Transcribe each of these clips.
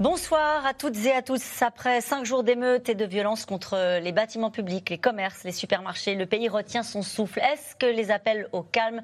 Bonsoir à toutes et à tous. Après cinq jours d'émeutes et de violences contre les bâtiments publics, les commerces, les supermarchés, le pays retient son souffle. Est-ce que les appels au calme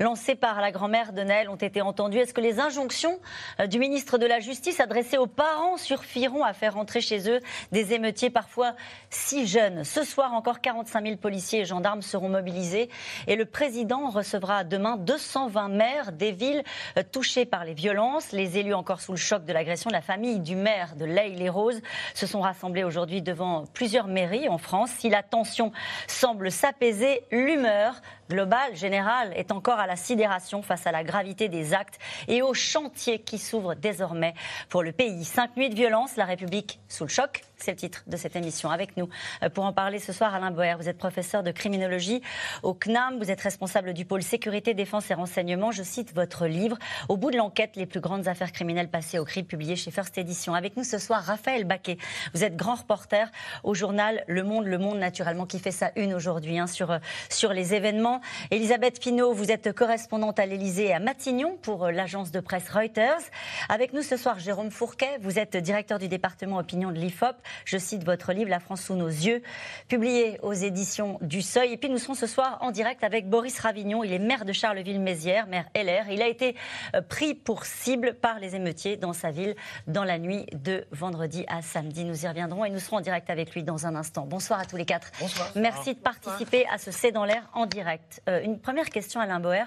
lancés par la grand-mère de Naël ont été entendus? Est-ce que les injonctions euh, du ministre de la Justice adressées aux parents suffiront à faire entrer chez eux des émeutiers parfois si jeunes? Ce soir, encore 45 000 policiers et gendarmes seront mobilisés et le président recevra demain 220 maires des villes euh, touchées par les violences, les élus encore sous le choc de l'agression de la famille du maire de L'Aille-les-Roses se sont rassemblés aujourd'hui devant plusieurs mairies en France. Si la tension semble s'apaiser, l'humeur globale, générale, est encore à la sidération face à la gravité des actes et au chantier qui s'ouvre désormais pour le pays. Cinq nuits de violence, la République sous le choc, c'est le titre de cette émission. Avec nous, euh, pour en parler ce soir, Alain Boer, vous êtes professeur de criminologie au CNAM, vous êtes responsable du pôle sécurité, défense et renseignement. Je cite votre livre, Au bout de l'enquête, les plus grandes affaires criminelles passées au CRIP, publié chez First Edition. Avec nous ce soir, Raphaël Baquet. Vous êtes grand reporter au journal Le Monde, Le Monde naturellement, qui fait sa une aujourd'hui hein, sur, euh, sur les événements. Elisabeth Pinault, vous êtes correspondante à l'Elysée et à Matignon pour euh, l'agence de presse Reuters. Avec nous ce soir, Jérôme Fourquet, vous êtes directeur du département opinion de l'IFOP. Je cite votre livre La France sous nos yeux, publié aux éditions du Seuil. Et puis nous serons ce soir en direct avec Boris Ravignon. Il est maire de Charleville-Mézières, maire LR. Il a été euh, pris pour cible par les émeutiers dans sa ville dans la nuit de vendredi à samedi. Nous y reviendrons et nous serons en direct avec lui dans un instant. Bonsoir à tous les quatre. Bonsoir. Merci de participer à ce C'est dans l'air en direct. Euh, une première question, Alain Boer.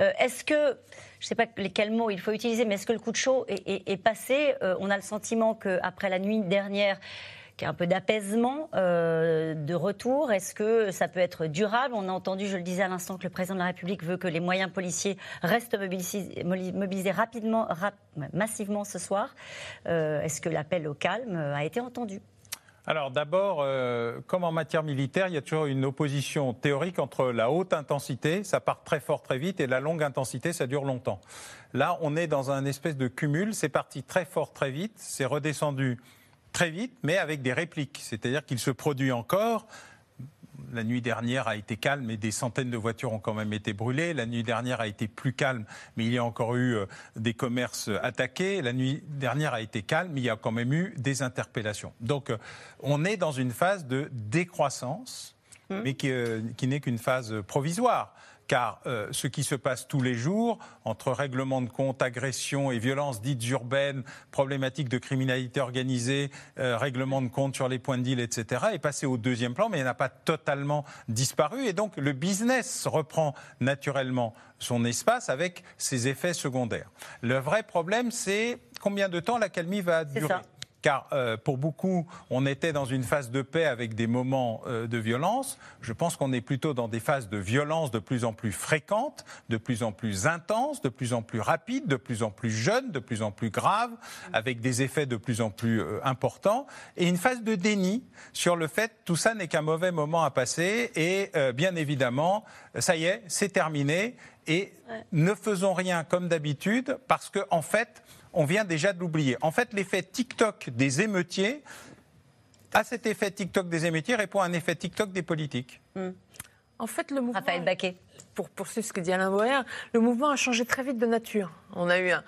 Euh, est-ce que je ne sais pas lesquels mots il faut utiliser, mais est-ce que le coup de chaud est, passé? On a le sentiment qu'après la nuit dernière, qu'il y a un peu d'apaisement, euh, de retour Est-ce que ça peut être durable? On a entendu, je le disais à l'instant, que le président de la République veut que les moyens policiers restent mobilisés, rapidement, massivement ce soir. Euh, est-ce que l'appel au calme a été entendu? Alors d'abord, euh, comme en matière militaire, il y a toujours une opposition théorique entre la haute intensité, ça part très fort très vite, et la longue intensité, ça dure longtemps. Là, on est dans un espèce de cumul, c'est parti très fort très vite, c'est redescendu très vite, mais avec des répliques. C'est-à-dire qu'il se produit encore. La nuit dernière a été calme, mais des centaines de voitures ont quand même été brûlées. La nuit dernière a été plus calme, mais il y a encore eu euh, des commerces attaqués. La nuit dernière a été calme, mais il y a quand même eu des interpellations. Donc euh, on est dans une phase de décroissance, mmh. mais qui, euh, qui n'est qu'une phase provisoire car euh, ce qui se passe tous les jours, entre règlements de compte, agressions et violences dites urbaines, problématiques de criminalité organisée, euh, règlements de compte sur les points de deal, etc., est passé au deuxième plan, mais n'a pas totalement disparu. Et donc le business reprend naturellement son espace avec ses effets secondaires. Le vrai problème, c'est combien de temps l'accalmie va durer car euh, pour beaucoup, on était dans une phase de paix avec des moments euh, de violence. Je pense qu'on est plutôt dans des phases de violence de plus en plus fréquentes, de plus en plus intenses, de plus en plus rapides, de plus en plus jeunes, de plus en plus graves, avec des effets de plus en plus euh, importants, et une phase de déni sur le fait tout ça n'est qu'un mauvais moment à passer, et bien évidemment, ça y est, c'est terminé, et ne faisons rien comme d'habitude, parce que en fait, on vient déjà de l'oublier. En fait, l'effet TikTok des émeutiers, à cet effet TikTok des émeutiers répond à un effet TikTok des politiques. Hmm. En fait, le mouvement. Raphaël Baquet. Pour poursuivre ce que dit Alain Boer, le mouvement a changé très vite de nature. On a eu un,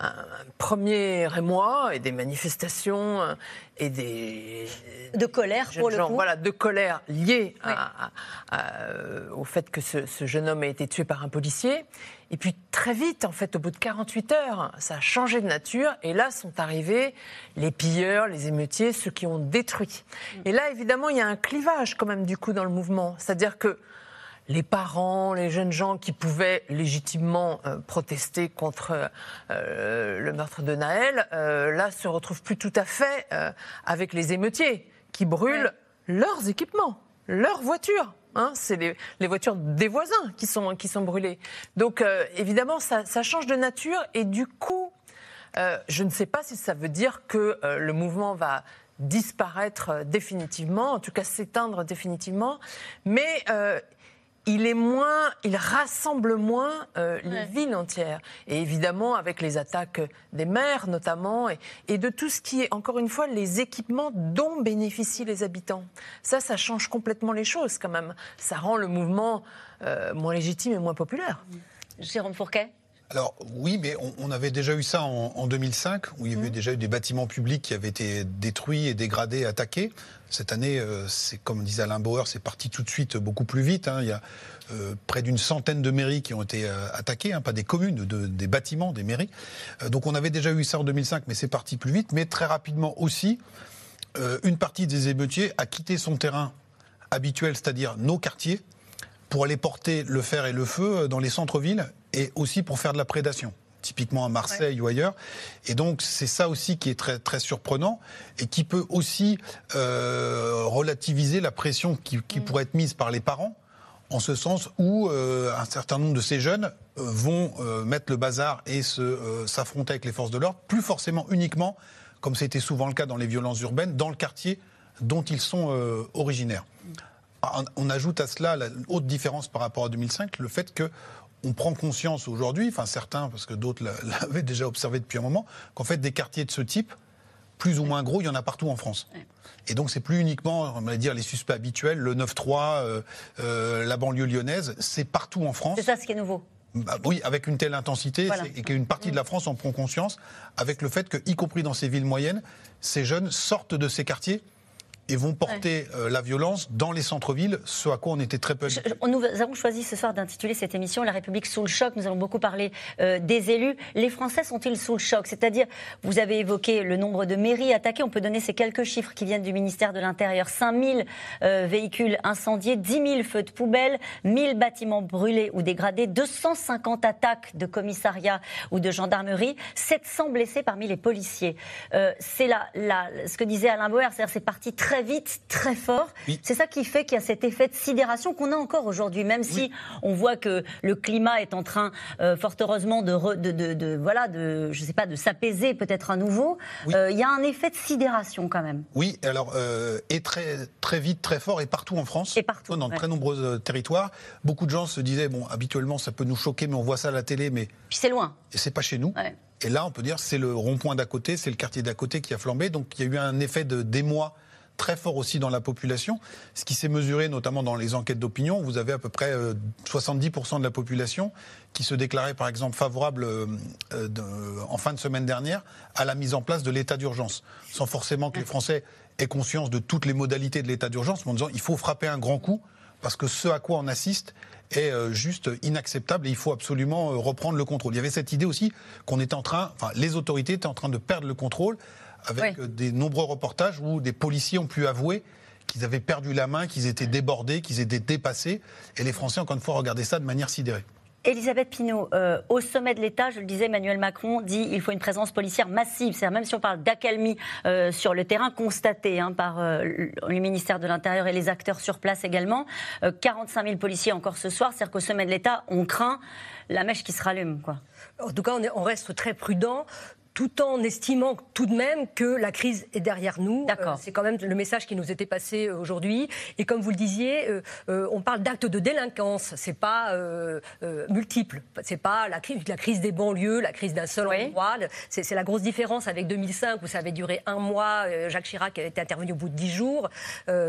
un premier émoi et des manifestations euh, et des de colère pour le coup. Voilà, de colère liée au fait que ce, jeune homme a été tué par un policier. Et puis très vite, en fait, au bout de 48 heures, ça a changé de nature. Et là sont arrivés les pilleurs, les émeutiers, ceux qui ont détruit. Mm. Et là, évidemment, il y a un clivage quand même du coup dans le mouvement. C'est-à-dire que les parents, les jeunes gens qui pouvaient légitimement euh, protester contre euh, le meurtre de Naël, euh, là se retrouvent plus tout à fait avec les émeutiers qui brûlent leurs équipements, leurs voitures. Hein. c'est les, voitures des voisins qui sont, qui sont brûlées. Donc évidemment, ça, ça, change de nature et du coup, je ne sais pas si ça veut dire que le mouvement va disparaître définitivement, en tout cas s'éteindre définitivement, mais il est moins, il rassemble moins euh, les villes entières. Et évidemment, avec les attaques des maires notamment, et, de tout ce qui est, encore une fois, les équipements dont bénéficient les habitants. Ça, ça change complètement les choses quand même. Ça rend le mouvement euh, moins légitime et moins populaire. Jérôme Fourquet alors oui, mais on, avait déjà eu ça en, 2005, où il y avait mmh. déjà eu des bâtiments publics qui avaient été détruits et dégradés, attaqués. Cette année, euh, c'est comme disait Alain Bauer, c'est parti tout de suite beaucoup plus vite. Hein. Il y a euh, près d'une centaine de mairies qui ont été euh, attaquées, hein, pas des communes, des bâtiments, des mairies. donc on avait déjà eu ça en 2005, mais c'est parti plus vite. Mais très rapidement aussi, une partie des émeutiers a quitté son terrain habituel, c'est-à-dire nos quartiers, pour aller porter le fer et le feu dans les centres-villes et aussi pour faire de la prédation typiquement à Marseille ou ailleurs. Et donc c'est ça aussi qui est très très surprenant et qui peut aussi euh, relativiser la pression qui, mm. pourrait être mise par les parents, en ce sens où euh, un certain nombre de ces jeunes euh, vont mettre le bazar et s'affronter avec les forces de l'ordre, plus forcément uniquement, comme c'était souvent le cas dans les violences urbaines, dans le quartier dont ils sont originaires. Mm. On ajoute à cela la haute différence par rapport à 2005, le fait que on prend conscience aujourd'hui, enfin certains, parce que d'autres l'avaient déjà observé depuis un moment, qu'en fait des quartiers de ce type, plus ou moins gros, il y en a partout en France. Et donc c'est plus uniquement, on va dire, les suspects habituels, le 9-3, euh, euh, la banlieue lyonnaise, c'est partout en France. C'est ça ce qui est nouveau. Bah oui, avec une telle intensité, et qu'une partie de la France en prend conscience, avec le fait que, y compris dans ces villes moyennes, ces jeunes sortent de ces quartiers et vont porter euh, la violence dans les centres-villes, ce à quoi on était très peu Nous avons choisi ce soir d'intituler cette émission La République sous le choc. Nous allons beaucoup parler euh, des élus. Les Français sont-ils sous le choc? C'est-à-dire, vous avez évoqué le nombre de mairies attaquées. On peut donner ces quelques chiffres qui viennent du ministère de l'Intérieur. 5 000 euh, véhicules incendiés, 10 000 feux de poubelle, 1000 bâtiments brûlés ou dégradés, 250 attaques de commissariats ou de gendarmerie, 700 blessés parmi les policiers. c'est là, ce que disait Alain Boer, c'est-à-dire c'est parti très très vite, très fort. C'est ça qui fait qu'il y a cet effet de sidération qu'on a encore aujourd'hui, même si on voit que le climat est en train, euh, fort heureusement, de, de, voilà, de, je sais pas, de s'apaiser peut-être à nouveau. Euh, il y a un effet de sidération quand même. Oui, alors euh, et très très vite, très fort et partout en France, et partout, dans de très nombreux territoires. Beaucoup de gens se disaient bon, habituellement ça peut nous choquer, mais on voit ça à la télé, mais puis c'est loin. Et c'est pas chez nous. Et là, on peut dire c'est le rond-point d'à côté, c'est le quartier d'à côté qui a flambé. Donc il y a eu un effet de d'émoi très fort aussi dans la population. Ce qui s'est mesuré notamment dans les enquêtes d'opinion, vous avez à peu près 70% euh, de la population qui se déclarait par exemple favorable euh, euh, en fin de semaine dernière à la mise en place de l'état d'urgence, sans forcément que les Français aient conscience de toutes les modalités de l'état d'urgence, mais en disant il faut frapper un grand coup parce que ce à quoi on assiste est juste inacceptable et il faut absolument reprendre le contrôle. Il y avait cette idée aussi qu'on était en train, enfin les autorités étaient en train de perdre le contrôle avec des nombreux reportages où des policiers ont pu avouer qu'ils avaient perdu la main, qu'ils étaient débordés, qu'ils étaient dépassés. Et les Français, encore une fois, regardaient ça de manière sidérée. Elisabeth Pinault, euh, au sommet de l'État, je le disais, Emmanuel Macron dit qu'il faut une présence policière massive. C'est-à-dire même si on parle d'accalmie euh, sur le terrain, constatée hein, par euh, le ministère de l'Intérieur et les acteurs sur place également, 45 000 policiers encore ce soir. C'est-à-dire qu'au sommet de l'État, on craint la mèche qui se rallume. Quoi. En tout cas, on, on reste très prudent tout en estimant tout de même que la crise est derrière nous. Euh, c'est quand même le message qui nous était passé euh, aujourd'hui. Et comme vous le disiez, euh, on parle d'actes de délinquance. C'est pas multiple. C'est pas la crise, la crise des banlieues, la crise d'un seul endroit. C'est la grosse différence avec 2005 où ça avait duré un mois. Jacques Chirac était intervenu au bout de dix jours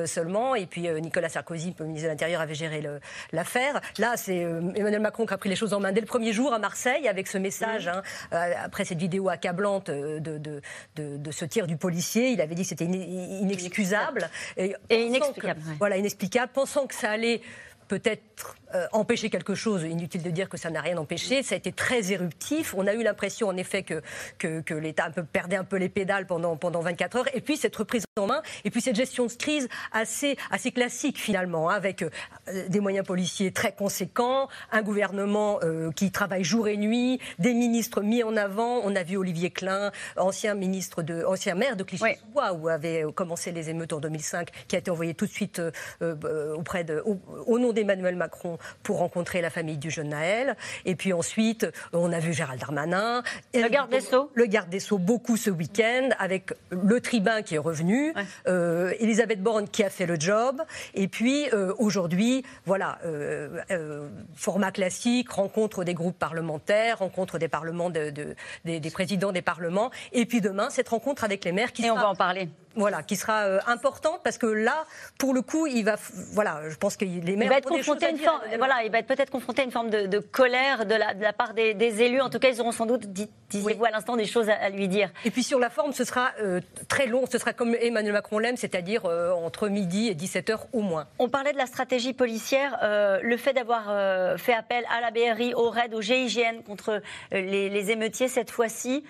seulement, et puis Nicolas Sarkozy, le ministre de l'Intérieur, avait géré l'affaire. Là, c'est Emmanuel Macron qui a pris les choses en main dès le premier jour à Marseille avec ce message hein, après cette vidéo accablante euh, de, de, de, ce tir du policier. Il avait dit que c'était inexcusable. Et, inexplicable. Voilà, inexplicable. Pensant que ça allait peut-être euh, empêcher quelque chose, inutile de dire que ça n'a rien empêché, ça a été très éruptif. On a eu l'impression en effet que, que, l'État perdait un peu les pédales pendant, pendant 24 heures. Et puis cette reprise en main, et puis cette gestion de crise assez, assez classique finalement, hein, avec euh, des moyens policiers très conséquents, un gouvernement euh, qui travaille jour et nuit, des ministres mis en avant. On a vu Olivier Klein, ancien, ministre de, ancien maire de Clichy-sous-Bois, où avaient commencé les émeutes en 2005, qui a été envoyé tout de suite auprès de, au, au nom d'Emmanuel Macron pour rencontrer la famille du jeune Naël. Et puis ensuite, on a vu Gérald Darmanin. Le garde des Sceaux Le garde des Sceaux, beaucoup ce week-end, avec le tribun qui est revenu, euh, Elisabeth Borne qui a fait le job. Et puis euh, aujourd'hui, voilà, euh, format classique, rencontre des groupes parlementaires, rencontre des parlements, de, des, des, présidents des parlements. Et puis demain, cette rencontre avec les maires qui Et on va en parler voilà, qui sera euh, importante parce que là, pour le coup, il va, voilà, je pense que les maires il va être confronté à une forme, voilà, il va être peut-être confronté à une forme de, colère de la, de la part des, élus. En tout cas, ils auront sans doute, disiez-vous à l'instant, des choses à, lui dire. Et puis sur la forme, ce sera euh, très long. Ce sera comme Emmanuel Macron l'aime, c'est-à-dire euh, entre midi et 17 h au moins. On parlait de la stratégie policière, le fait d'avoir fait appel à la BRI, au RAID, au GIGN contre les, les, émeutiers cette fois-ci.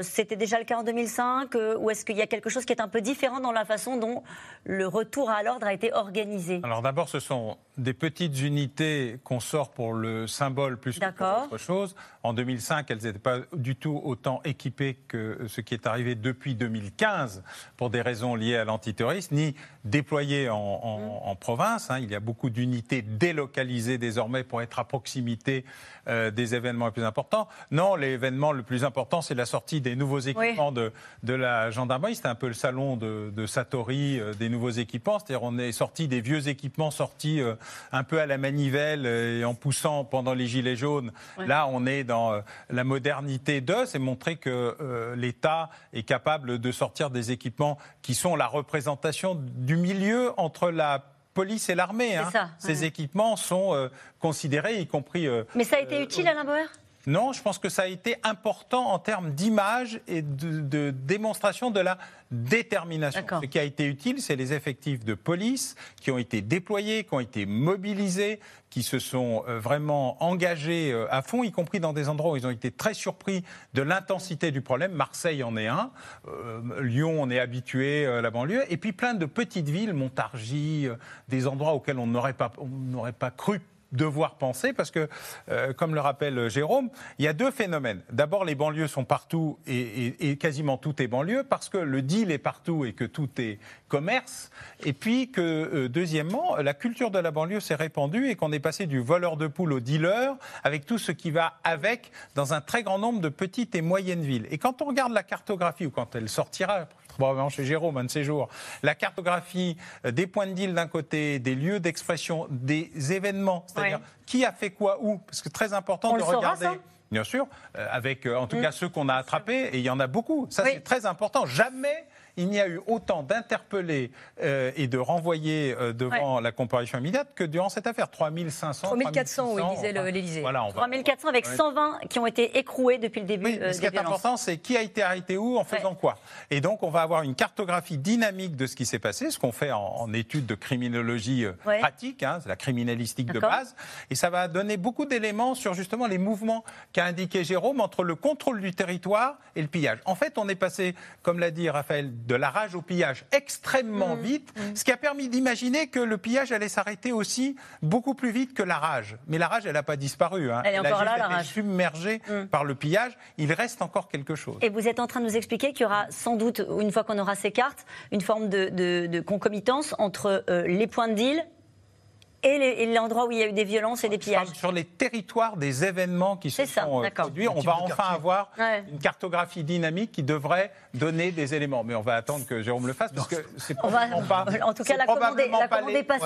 C'était déjà le cas en 2005 ou est-ce qu'il y a quelque chose qui est un peu différent dans la façon dont le retour à l'ordre a été organisé Alors d'abord, ce sont des petites unités qu'on sort pour le symbole plus que pour autre chose. En 2005, elles n'étaient pas du tout autant équipées que ce qui est arrivé depuis 2015 pour des raisons liées à l'antiterrorisme, ni déployées en, mmh. province. Hein. Il y a beaucoup d'unités délocalisées désormais pour être à proximité euh, des événements les plus importants. Non, l'événement le plus important, c'est la sortie des nouveaux équipements de, de la gendarmerie. C'était un peu le salon de, de Satori euh, des nouveaux équipements. C'est-à-dire on est sorti des vieux équipements sortis euh, un peu à la manivelle et en poussant pendant les gilets jaunes. Là, on est dans la modernité de, c'est montrer que l'État est capable de sortir des équipements qui sont la représentation du milieu entre la police et l'armée. Hein. Ces équipements sont considérés, y compris. Mais ça a été utile, Alain Bauer? Non, je pense que ça a été important en termes d'image et de, démonstration de la détermination. Ce qui a été utile, c'est les effectifs de police qui ont été déployés, qui ont été mobilisés, qui se sont euh, vraiment engagés euh, à fond, y compris dans des endroits où ils ont été très surpris de l'intensité du problème. Marseille en est un, euh, Lyon, on est habitué, la banlieue, et puis plein de petites villes, Montargis, des endroits auxquels on n'aurait pas, pas cru devoir penser, parce que, euh, comme le rappelle Jérôme, il y a deux phénomènes. D'abord, les banlieues sont partout et, quasiment tout est banlieue, parce que le deal est partout et que tout est commerce. Et puis que, euh, deuxièmement, la culture de la banlieue s'est répandue et qu'on est passé du voleur de poules au dealer, avec tout ce qui va avec, dans un très grand nombre de petites et moyennes villes. Et quand on regarde la cartographie, ou quand elle sortira, probablement chez Jérôme un de ces jours, la cartographie euh, des points de deal d'un côté, des lieux d'expression, des événements, c'est-à-dire qui a fait quoi où, parce que très important de regarder. Bien sûr, euh, avec euh, en tout mm. cas ceux qu'on a attrapés, et il y en a beaucoup. Ça, c'est très important. Jamais il n'y a eu autant d'interpellés euh, et de renvoyés euh, devant la comparution immédiate que durant cette affaire. 3500. 3400, oui, disait l'Élysée. Voilà, 3400 avec 120 qui ont été écroués depuis le début. Oui, euh, ce qui est important, c'est qui a été arrêté où, en faisant quoi. Et donc, on va avoir une cartographie dynamique de ce qui s'est passé, ce qu'on fait en, études de criminologie pratique, hein, c'est la criminalistique de base. Et ça va donner beaucoup d'éléments sur justement les mouvements qu'a indiqué Jérôme entre le contrôle du territoire et le pillage. En fait, on est passé, comme l'a dit Raphaël, de la rage au pillage extrêmement mmh. vite, mmh. ce qui a permis d'imaginer que le pillage allait s'arrêter aussi beaucoup plus vite que la rage. Mais la rage, elle n'a pas disparu. Hein. Elle est encore là, la rage. submergée mmh. par le pillage. Il reste encore quelque chose. Et vous êtes en train de nous expliquer qu'il y aura sans doute, une fois qu'on aura ces cartes, une forme de, concomitance entre euh, les points de deal et l'endroit où il y a eu des violences et des pillages. Sur les territoires des événements qui se sont euh, produits, on va enfin avoir une cartographie dynamique qui devrait donner des éléments. Mais on va attendre que Jérôme le fasse parce que c'est probablement pas. En tout cas, la commande est passée.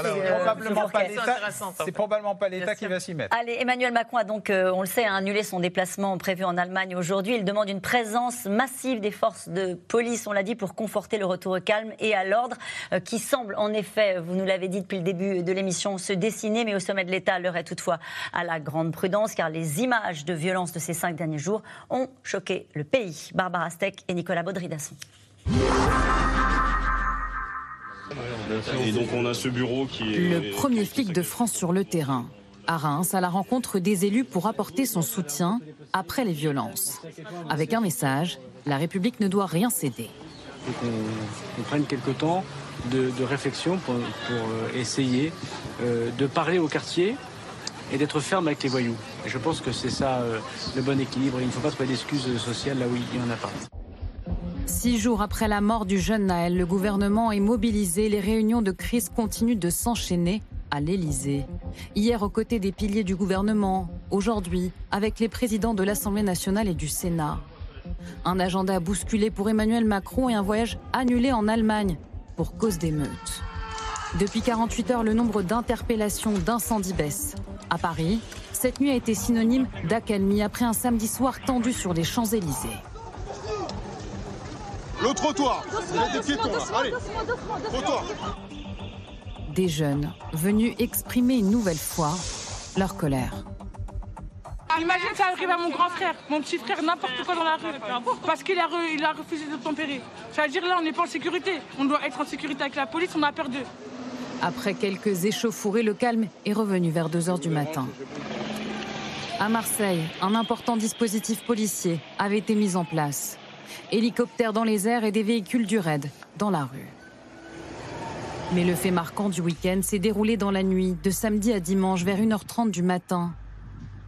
C'est probablement pas l'État qui va s'y mettre. Allez, Emmanuel Macron a donc, euh, on le sait, annulé son déplacement prévu en Allemagne aujourd'hui. Il demande une présence massive des forces de police, on l'a dit, pour conforter le retour au calme et à l'ordre, euh, qui semble en effet, vous nous l'avez dit depuis le début de l'émission, se dessiner, mais au sommet de l'État, l'heure est toutefois à la grande prudence, car les images de violence de ces cinq derniers jours ont choqué le pays. Barbara Steck et Nicolas Baudry-Dasson. Et donc on a ce bureau qui est... Le premier flic de France sur le terrain. À Reims, à la rencontre des élus pour apporter son soutien après les violences. Avec un message, la République ne doit rien céder. Il faut qu'on prenne quelques temps de, réflexion pour, euh, essayer euh, de parler au quartier et d'être ferme avec les voyous. Je pense que c'est ça euh, le bon équilibre. Il ne faut pas trouver d'excuses sociales là où il y en a pas. Six jours après la mort du jeune Naël, le gouvernement est mobilisé. Les réunions de crise continuent de s'enchaîner à l'Élysée. Hier aux côtés des piliers du gouvernement, aujourd'hui avec les présidents de l'Assemblée nationale et du Sénat. Un agenda bousculé pour Emmanuel Macron et un voyage annulé en Allemagne pour cause d'émeutes. Depuis 48 heures, le nombre d'interpellations, d'incendies baisse. À Paris, cette nuit a été synonyme d'accalmie après un samedi soir tendu sur les Champs-Élysées. Le trottoir Il y a des piétons là, allez Trottoir Des jeunes venus exprimer une nouvelle fois leur colère. Imagine ça arrive à mon grand frère, mon petit frère, n'importe quoi dans la rue, parce qu'il a, refusé de tempérer. Ça veut dire là, on n'est pas en sécurité. On doit être en sécurité avec la police, on a peur d'eux. Après quelques échauffourées, le calme est revenu vers 2 heures du matin. À Marseille, un important dispositif policier avait été mis en place. Hélicoptères dans les airs et des véhicules du raid dans la rue. Mais le fait marquant du week-end s'est déroulé dans la nuit, de samedi à dimanche vers 1h30 du matin.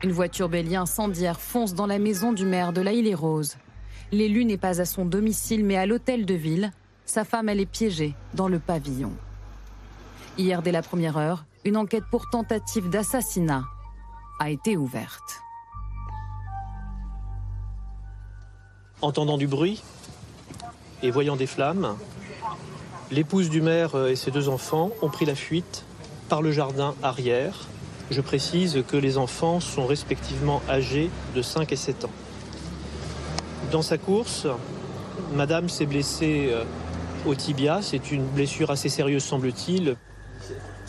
Une voiture bélier incendiaire fonce dans la maison du maire de la Île-et-Rose. L'élu n'est pas à son domicile mais à l'hôtel de ville. Sa femme, elle est piégée dans le pavillon. Hier, dès la première heure, une enquête pour tentative d'assassinat a été ouverte. Entendant du bruit et voyant des flammes, l'épouse du maire et ses deux enfants ont pris la fuite par le jardin arrière. Je précise que les enfants sont respectivement âgés de 5 et 7 ans. Dans sa course, Madame s'est blessée euh, au tibia. C'est une blessure assez sérieuse, semble-t-il.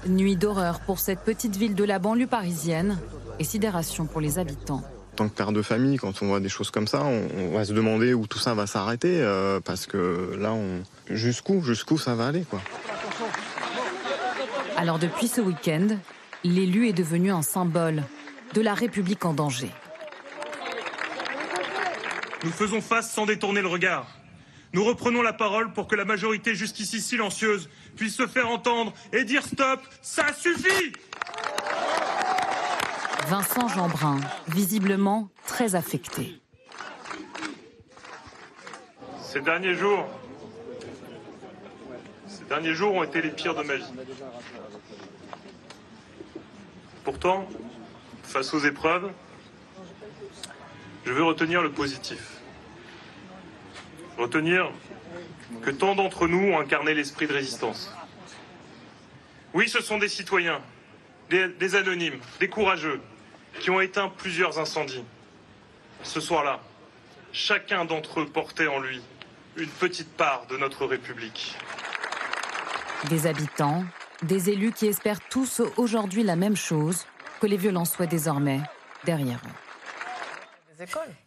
Nuit d'horreur pour cette petite ville de la banlieue parisienne et sidération pour les habitants. En tant que père de famille, quand on voit des choses comme ça, on, on va se demander où tout ça va s'arrêter, euh, parce que là, on... jusqu'où, jusqu'où ça va aller, quoi. Alors depuis ce week-end, l'élu est devenu un symbole de la République en danger. Nous faisons face sans détourner le regard. Nous reprenons la parole pour que la majorité jusqu'ici silencieuse puisse se faire entendre et dire stop, ça suffit Vincent Jeanbrun, visiblement très affecté. Ces derniers jours, ces derniers jours ont été les pires de ma vie. Pourtant, face aux épreuves, je veux retenir le positif. Retenir que tant d'entre nous ont incarné l'esprit de résistance. Oui, ce sont des citoyens, des, anonymes, des courageux, qui ont éteint plusieurs incendies. Ce soir-là, chacun d'entre eux portait en lui une petite part de notre République. Des habitants, des élus qui espèrent tous aujourd'hui la même chose, que les violences soient désormais derrière eux.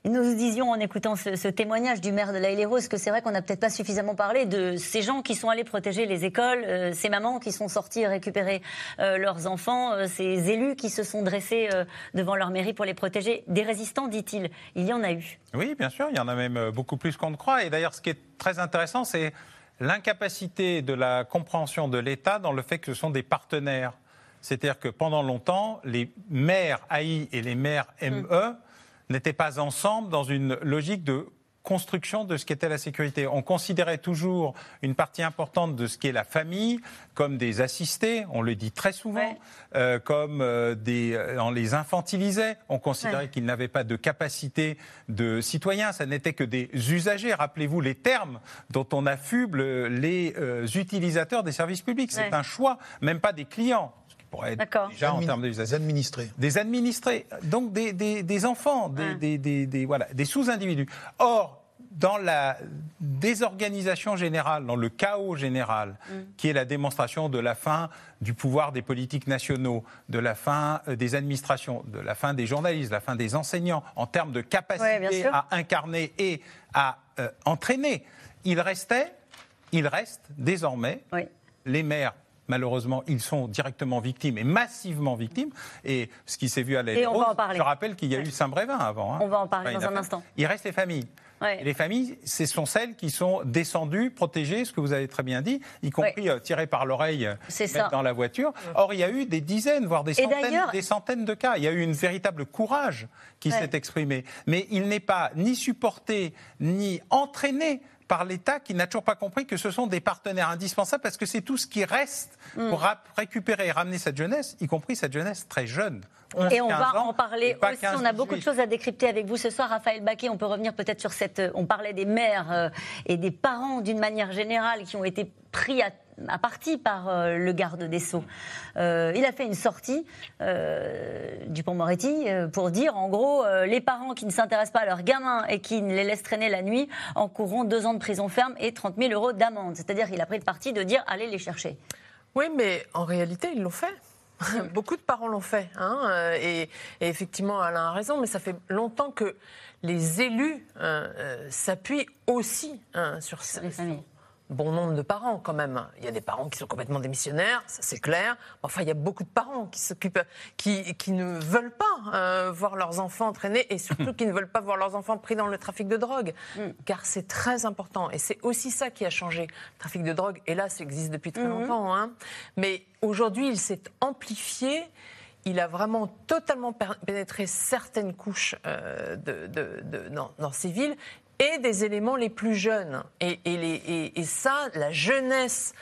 Et nous disions en écoutant ce, ce témoignage du maire de la Île-et-Rose que c'est vrai qu'on n'a peut-être pas suffisamment parlé de ces gens qui sont allés protéger les écoles, euh, ces mamans qui sont sorties récupérer euh, leurs enfants, euh, ces élus qui se sont dressés euh, devant leur mairie pour les protéger. Des résistants, dit-il. Il y en a eu. Oui, bien sûr, il y en a même beaucoup plus qu'on ne croit. Et d'ailleurs, ce qui est très intéressant, c'est l'incapacité de la compréhension de l'État dans le fait que ce sont des partenaires. C'est-à-dire que pendant longtemps, les maires AI et les maires ME n'étaient pas ensemble dans une logique de construction de ce qu'était la sécurité. On considérait toujours une partie importante de ce qu'est la famille comme des assistés, on le dit très souvent, euh, comme euh, des, euh, on les infantilisait. On considérait Ouais. qu'ils n'avaient pas de capacité de citoyens. Ça n'était que des usagers. Rappelez-vous les termes dont on affuble les euh, utilisateurs des services publics. C'est Ouais. un choix, même pas des clients. Pourrait être déjà en termes des administrés. des administrés, donc des, des- des enfants, des, des- des- des- voilà, des sous-individus. Or, dans la désorganisation générale, dans le chaos général, qui est la démonstration de la fin du pouvoir des politiques nationaux, de la fin euh, des administrations, de la fin des journalistes, de la fin des enseignants, en termes de capacité à incarner et à euh, entraîner, il restait, il reste désormais les maires. Malheureusement, ils sont directement victimes et massivement victimes. Et ce qui s'est vu à parler. je rappelle qu'il y a eu Saint-Brévin avant. hein. On va en parler dans un instant. Il reste les familles. Ouais. Et les familles, ce sont celles qui sont descendues, protégées, ce que vous avez très bien dit, y compris euh, tirées par l'oreille, euh, dans la voiture. Or, il y a eu des dizaines, voire des centaines, des centaines de cas. Il y a eu une véritable courage qui s'est exprimé. Mais il n'est pas ni supporté, ni entraîné par l'État qui n'a toujours pas compris que ce sont des partenaires indispensables parce que c'est tout ce qui reste Mm. pour récupérer et ramener cette jeunesse, y compris cette jeunesse très jeune. Et on 15 va ans, en parler aussi. 15, on a beaucoup de 18. choses à décrypter avec vous ce soir, Raphaël Baquet. On peut revenir peut-être sur cette. euh, On parlait des mères euh, et des parents d'une manière générale qui ont été pris à, à partie par euh, le garde des Sceaux. Euh, il a fait une sortie, euh, Dupont-Moretti, euh, pour dire en gros les parents qui ne s'intéressent pas à leurs gamins et qui ne les laissent traîner la nuit encourront deux ans de prison ferme et 30 000 euros d'amende. C'est-à-dire qu'il a pris le parti de dire allez les chercher. Oui, mais en réalité, ils l'ont fait. Beaucoup de parents l'ont fait. hein, et, et effectivement, Alain a raison, mais ça fait longtemps que les élus euh, s'appuient aussi hein, sur ça. Bon nombre de parents quand même. Il y a des parents qui sont complètement démissionnaires, ça c'est clair. Enfin, il y a beaucoup de parents qui s'occupent, qui, qui ne veulent pas euh, voir leurs enfants traîner et surtout qui ne veulent pas voir leurs enfants pris dans le trafic de drogue. Car c'est très important et c'est aussi ça qui a changé. Le trafic de drogue, hélas, existe depuis très Mhm. longtemps. hein. Mais aujourd'hui, il s'est amplifié. Il a vraiment totalement pénétré certaines couches euh, de, de- de- dans, dans ces villes et des éléments les plus jeunes. Et, et les- et- et ça, la jeunesse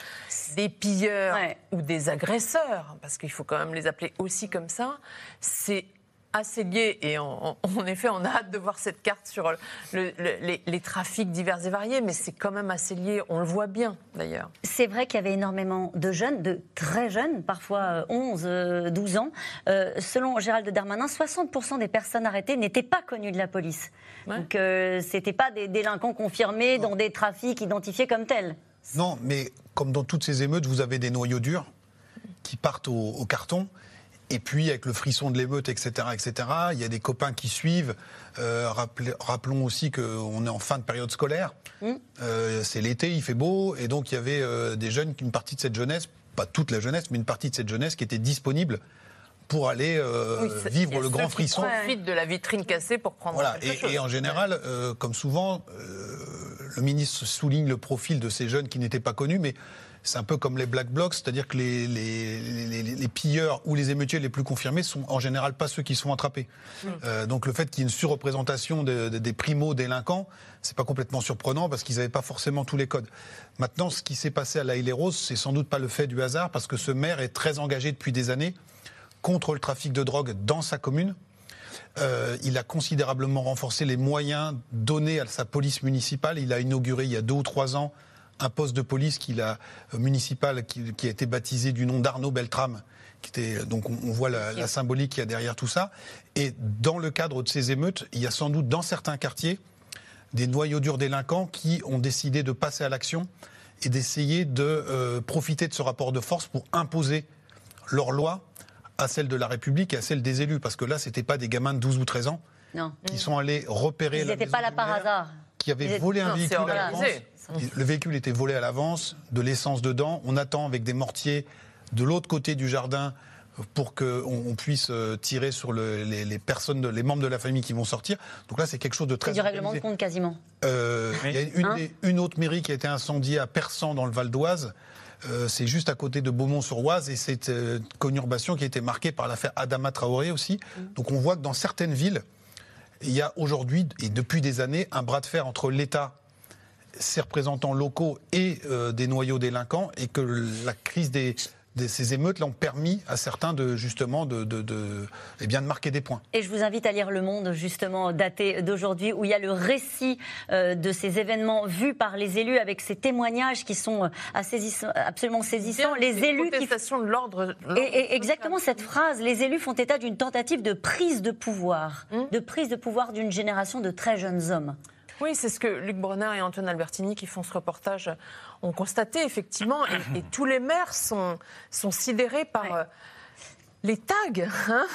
des pilleurs ou des agresseurs, parce qu'il faut quand même les appeler aussi comme ça, c'est assez lié. Et en, effet, on a hâte de voir cette carte sur le- le- les, les trafics divers et variés, mais c'est quand même assez lié. On le voit bien, d'ailleurs. C'est vrai qu'il y avait énormément de jeunes, de très jeunes, parfois euh, 11, euh, 12 ans. Euh, selon Gérald Darmanin, 60% des personnes arrêtées n'étaient pas connues de la police. Donc euh, c'était pas des délinquants confirmés dans des trafics identifiés comme tels. Non, mais comme dans toutes ces émeutes, vous avez des noyaux durs qui partent au, au carton. Et puis, avec le frisson de l'émeute, etc., etc., il y a des copains qui suivent. Euh, rappelons aussi qu'on est en fin de période scolaire. Euh, c'est l'été, il fait beau. Et donc, il y avait euh, des jeunes, une partie de cette jeunesse, pas toute la jeunesse, mais une partie de cette jeunesse qui était disponible pour aller euh, Oui, vivre le grand frisson. profitent de la vitrine cassée pour prendre Voilà, et, chose. et en général, euh, comme souvent, euh, le ministre souligne le profil de ces jeunes qui n'étaient pas connus, mais c'est un peu comme les black blocs, c'est-à-dire que les, les, les- les- les pilleurs ou les émeutiers les plus confirmés sont en général pas ceux qui sont attrapés. Euh, donc le fait qu'il y ait une surreprésentation de- de- des primo-délinquants, c'est pas complètement surprenant parce qu'ils n'avaient pas forcément tous les codes. Maintenant, ce qui s'est passé à la Île Rose, c'est sans doute pas le fait du hasard parce que ce maire est très engagé depuis des années contre le trafic de drogue dans sa commune. Euh, il a considérablement renforcé les moyens donnés à sa police municipale. Il a inauguré il y a deux ou trois ans un poste de police qu'il a euh, municipal qui, qui a été baptisé du nom d'Arnaud Beltrame. Qui était, donc on, on voit la, la symbolique qu'il y a derrière tout ça. Et dans le cadre de ces émeutes, il y a sans doute dans certains quartiers des noyaux durs délinquants qui ont décidé de passer à l'action et d'essayer de euh, profiter de ce rapport de force pour imposer leur loi à celle de la République et à celle des élus. Parce que là, c'était pas des gamins de 12 ou 13 ans Non. qui sont allés repérer Ils n'étaient pas là par hasard. Qui étaient- volé un véhicule à l'avance. Le véhicule était volé à l'avance, de l'essence dedans. On attend avec des mortiers de l'autre côté du jardin pour qu'on on puisse euh, tirer sur le- les, les personnes, les membres de la famille qui vont sortir. Donc là, c'est quelque chose de C'est très du règlement de compte quasiment. Euh, Il y a une, Hein une autre mairie qui a été incendiée à Persan dans le Val d'Oise. Euh, c'est juste à côté de Beaumont-sur-Oise et c'est euh, une conurbation qui a été marquée par l'affaire Adama Traoré aussi. Donc on voit que dans certaines villes, il y a aujourd'hui et depuis des années un bras de fer entre l'État, ses représentants locaux et euh, des noyaux délinquants et que la crise des, de ces émeutes là, ont permis à certains de justement de, de, de- eh bien, de marquer des points. Et je vous invite à lire Le Monde, justement, daté d'aujourd'hui, où il y a le récit euh, de ces événements vus par les élus avec ces témoignages qui sont euh, absolument saisissants. Bien, Les des élus qui. de l'ordre. Et, et exactement cette phrase, les élus font état d'une tentative de prise de pouvoir, de prise de pouvoir d'une génération de très jeunes hommes. Oui, c'est ce que Luc Brenner et Antoine Albertini, qui font ce reportage, ont constaté, effectivement. Et, et tous les maires sont, sont sidérés par euh, les tags. hein,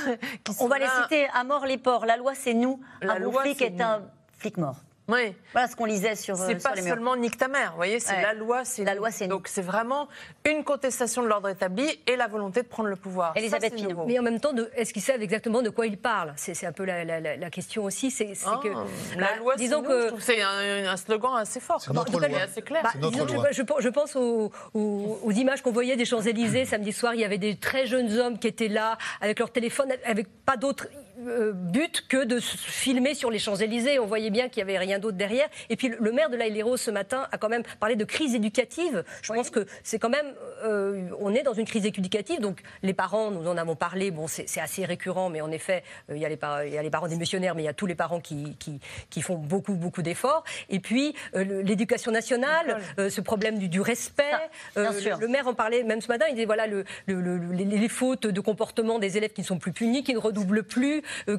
qui On va les citer à mort les porcs. La loi, c'est nous. La un loi, flic est un flic mort. Oui. Voilà ce qu'on lisait sur, euh, C'est sur pas les murs. seulement nique ta mère, vous voyez, c'est Ouais. la loi, c'est la loi, c'est donc c'est vraiment une contestation de l'ordre établi et la volonté de prendre le pouvoir. Ça, c'est nouveau. Mais en même temps, est-ce qu'ils savent exactement de quoi ils parlent? C'est c'est un peu la, la- la- la question aussi. C'est c'est Ah, que la bah, loi, c'est disons que c'est un, un slogan assez fort. En tout cas, C'est assez clair. bah, disons que je, je pense- je pense aux, aux- aux images qu'on voyait des Champs-Élysées samedi soir. Il y avait des très jeunes hommes qui étaient là avec leur téléphone, avec pas d'autres euh, but que de filmer sur les Champs-Élysées. On voyait bien qu'il n'y avait rien d'autre derrière. Et puis le maire de La ce matin a quand même parlé de crise éducative. Je pense que c'est quand même, euh, on est dans une crise éducative. Donc les parents, nous en avons parlé. Bon, c'est assez récurrent, mais en effet, euh, il y, a les il y a les parents démissionnaires, mais il y a tous les parents qui, qui, qui font beaucoup, beaucoup d'efforts. Et puis l'éducation nationale, ce problème du, du respect. sûr. Le, maire en parlait même ce matin. Il disait voilà le, les, les fautes de comportement des élèves qui ne sont plus punis, qui ne redoublent plus. Euh,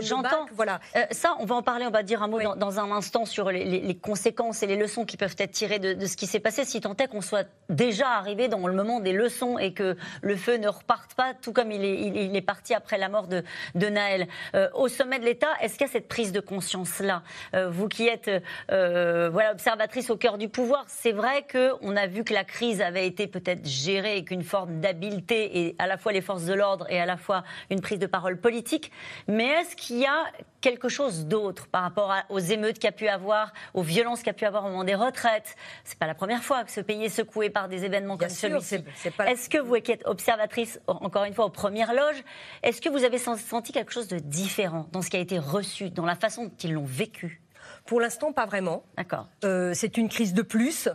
j'entends. Voilà. Euh, ça, on va en parler, on va dire un mot dans, un instant sur les, conséquences et les leçons qui peuvent être tirées de, ce qui s'est passé, si tant est qu'on soit déjà arrivé dans le moment des leçons et que le feu ne reparte pas, tout comme il est, il, est parti après la mort de, de Naël. Euh, au sommet de l'État, est-ce qu'il y a cette prise de conscience-là? Vous qui êtes voilà, observatrice au cœur du pouvoir, c'est vrai qu'on a vu que la crise avait été peut-être gérée avec une forme d'habileté et à la fois les forces de l'ordre et à la fois une prise de parole politique. Mais est-ce qu'il y a quelque chose d'autre par rapport aux émeutes qu'il y a pu avoir, aux violences qu'il y a pu avoir au moment des retraites? C'est pas la première fois que ce pays est secoué par des événements comme celui-ci. Est-ce que vous, qui êtes observatrice, encore une fois, aux premières loges, est-ce que vous avez senti quelque chose de différent dans ce qui a été reçu, dans la façon dont ils l'ont vécu? Pour l'instant, pas vraiment. D'accord. Euh, c'est une crise de plus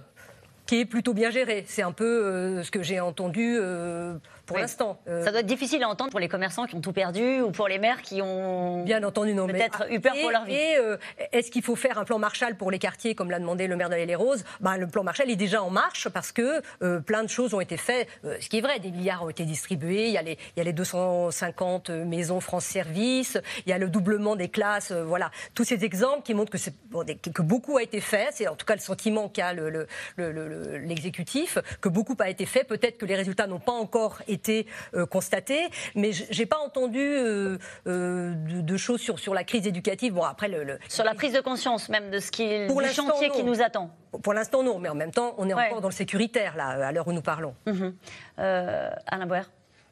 qui est plutôt bien gérée. C'est un peu euh, ce que j'ai entendu. Euh, pour l'instant. Euh, ça doit être difficile à entendre pour les commerçants qui ont tout perdu ou pour les maires qui ont bien entendu non peut-être eu peur pour leur vie. Et euh, est-ce qu'il faut faire un plan Marshall pour les quartiers comme l'a demandé le maire de les Roses ben, le plan Marshall est déjà en marche parce que euh, plein de choses ont été faites. ce qui est vrai, des milliards ont été distribués. Il y a les, il y a les 250 maisons France Service. Il y a le doublement des classes. voilà, tous ces exemples qui montrent que, bon, que beaucoup a été fait. C'est en tout cas le sentiment qu'a l'exécutif le, le, que beaucoup a été fait. Peut-être que les résultats n'ont pas encore été été euh, constaté, mais j'ai pas entendu euh, euh, de, choses sur, sur la crise éducative. Bon, après le, sur la prise de conscience même de ce qui est le chantier qui nous attend. Pour l'instant non, mais en même temps, on est encore dans le sécuritaire là, à l'heure où nous parlons. Mmh. Alain Boer.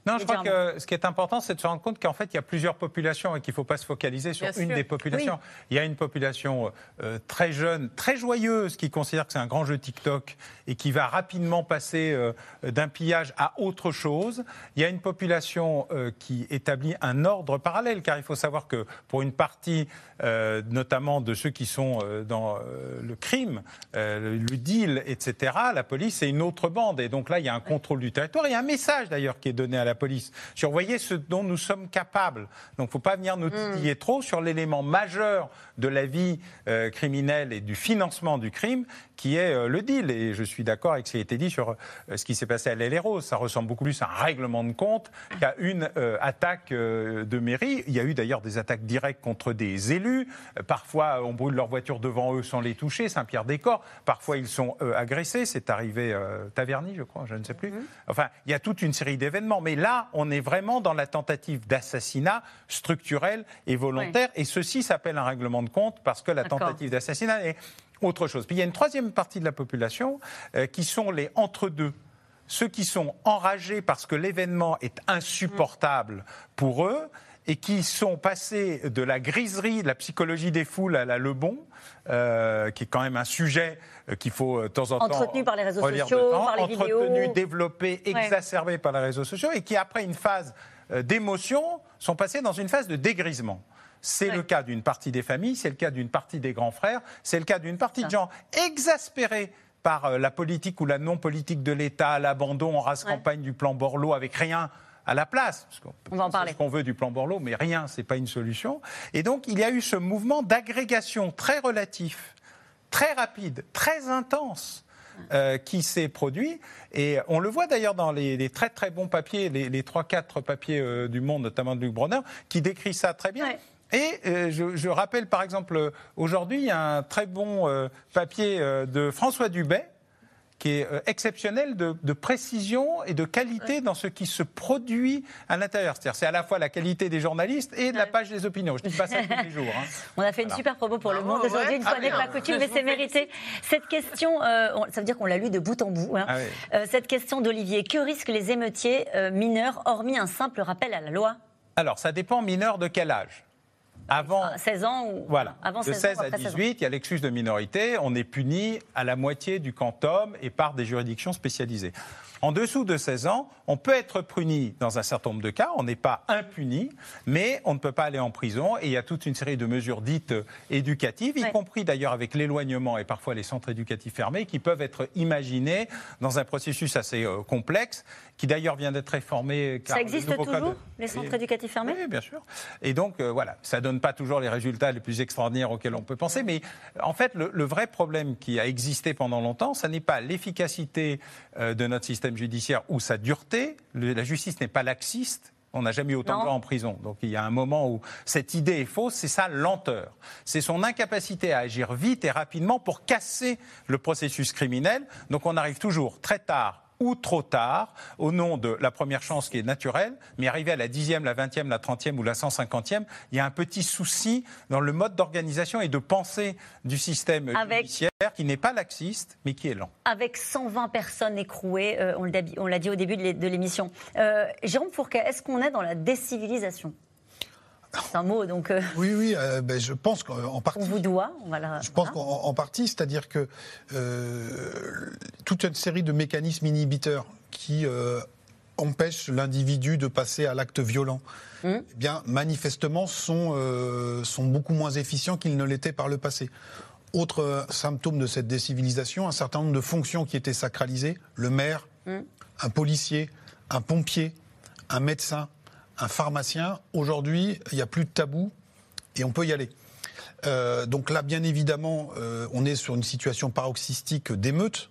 Non, je crois que ce qui est important, c'est de se rendre compte qu'en fait, il y a plusieurs populations et qu'il ne faut pas se focaliser sur une des populations. Il y a une population euh, très jeune, très joyeuse, qui considère que c'est un grand jeu TikTok et qui va rapidement passer euh, d'un pillage à autre chose. Il y a une population euh, qui établit un ordre parallèle, car il faut savoir que pour une partie, notamment de ceux qui sont dans le crime, le deal, etc., la police, c'est une autre bande. Et donc là, il y a un contrôle du territoire. Il y a un message d'ailleurs qui est donné à la police, surveiller ce dont nous sommes capables. Donc il ne faut pas venir nous hmm. titiller trop sur l'élément majeur de la vie euh, criminelle et du financement du crime, qui est euh, le deal. Et je suis d'accord avec ce qui a été dit sur euh, ce qui s'est passé à l'Héros. Ça ressemble beaucoup plus à un règlement de compte qu'à une attaque de mairie. Il y a eu d'ailleurs des attaques directes contre des élus. parfois, on brûle leur voiture devant eux sans les toucher, Saint-Pierre-des-Corps. Parfois, ils sont agressés. C'est arrivé Taverny, je crois, je ne sais plus. Hmm. Enfin, il y a toute une série d'événements. Mais là, on est vraiment dans la tentative d'assassinat structurel et volontaire. Et ceci s'appelle un règlement de compte parce que la tentative d'assassinat est autre chose. Puis il y a une troisième partie de la population euh, qui sont les entre-deux ceux qui sont enragés parce que l'événement est insupportable pour eux et qui sont passés de la griserie, de la psychologie des foules à la Lebon, euh, qui est quand même un sujet euh, qu'il faut euh, de temps en temps entretenu par les réseaux sociaux, par les entretenu, développé, exacerbé par les réseaux sociaux, et qui après une phase d'émotion sont passés dans une phase de dégrisement. C'est le cas d'une partie des familles, c'est le cas d'une partie des grands frères, c'est le cas d'une partie de gens exaspérés par la politique ou la non-politique de l'État, l'abandon en race campagne du plan Borloo avec rien à la place. Parce on, va en parler. ce qu'on veut du plan Borloo, mais rien, ce n'est pas une solution. Et donc, il y a eu ce mouvement d'agrégation très relatif, très rapide, très intense. Euh, qui s'est produit. Et on le voit d'ailleurs dans les, très très bons papiers, les, trois 3-4 papiers euh, du Monde, notamment de Luc Bronner, qui décrit ça très bien. Et euh, je, je, rappelle par exemple, aujourd'hui, il y a un très bon papier de François Dubay, qui est euh, exceptionnel de, précision et de qualité dans ce qui se produit à l'intérieur. C'est-à-dire, c'est à la fois la qualité des journalistes et de la page des opinions. Je ne dis pas ça tous les jours. Hein. On a fait une super promo pour Le Monde aujourd'hui, une fois n'est pas coutume, mais c'est mérité. Cette question, euh, ça veut dire qu'on l'a lu de bout en bout. Hein. Ah euh, cette question d'Olivier, que risquent les émeutiers mineurs, hormis un simple rappel à la loi? Alors, ça dépend mineurs de quel âge? Avant, 16 ans ou voilà. avant de 16, 16 ans, à après 16 ans. 18, il y a l'excuse de minorité. On est puni à la moitié du quantum et par des juridictions spécialisées. En dessous de 16 ans, on peut être puni dans un certain nombre de cas. On n'est pas impuni, mais on ne peut pas aller en prison. Et il y a toute une série de mesures dites euh, éducatives, y compris d'ailleurs avec l'éloignement et parfois les centres éducatifs fermés, qui peuvent être imaginés dans un processus assez euh, complexe, qui d'ailleurs vient d'être réformé. car Ça existe toujours, les centres éducatifs fermés? Oui, bien sûr. Et donc, euh, voilà, ça donne pas toujours les résultats les plus extraordinaires auxquels on peut penser. Mais en fait, le, le vrai problème qui a existé pendant longtemps, ça n'est pas l'efficacité euh, de notre système judiciaire ou sa dureté. Le- la justice n'est pas laxiste. On n'a jamais eu autant Non. de gens en prison. Donc il y a un moment où cette idée est fausse, c'est sa lenteur. C'est son incapacité à agir vite et rapidement pour casser le processus criminel. Donc on arrive toujours très tard ou trop tard, au nom de la première chance qui est naturelle, mais arrivé à la dixième, la vingtième, la trentième ou la cent cinquantième, il y a un petit souci dans le mode d'organisation et de pensée du système Avec- judiciaire qui n'est pas laxiste, mais qui est lent. Avec 120 personnes écrouées, euh, on l'a dit- au début de l'émission. Euh, Jérôme Fourquet, est-ce qu'on est dans la décivilisation? C'est un mot, donc euh, Oui, oui, euh, ben, je pense qu'en partie. on vous doit. On va la- Je pense hein qu'en en partie, c'est-à-dire que euh, toute une série de mécanismes inhibiteurs qui empêchent l'individu de passer à l'acte violent, Mmh. eh bien, manifestement, sont, sont beaucoup moins efficients qu'ils ne l'étaient par le passé. Autre symptôme de cette décivilisation, un certain nombre de fonctions qui étaient sacralisées, le maire, Mmh. un policier, un pompier, un médecin, un pharmacien, aujourd'hui, il n'y a plus de tabou et on peut y aller. Euh, donc là, bien évidemment, euh, on est sur une situation paroxystique d'émeutes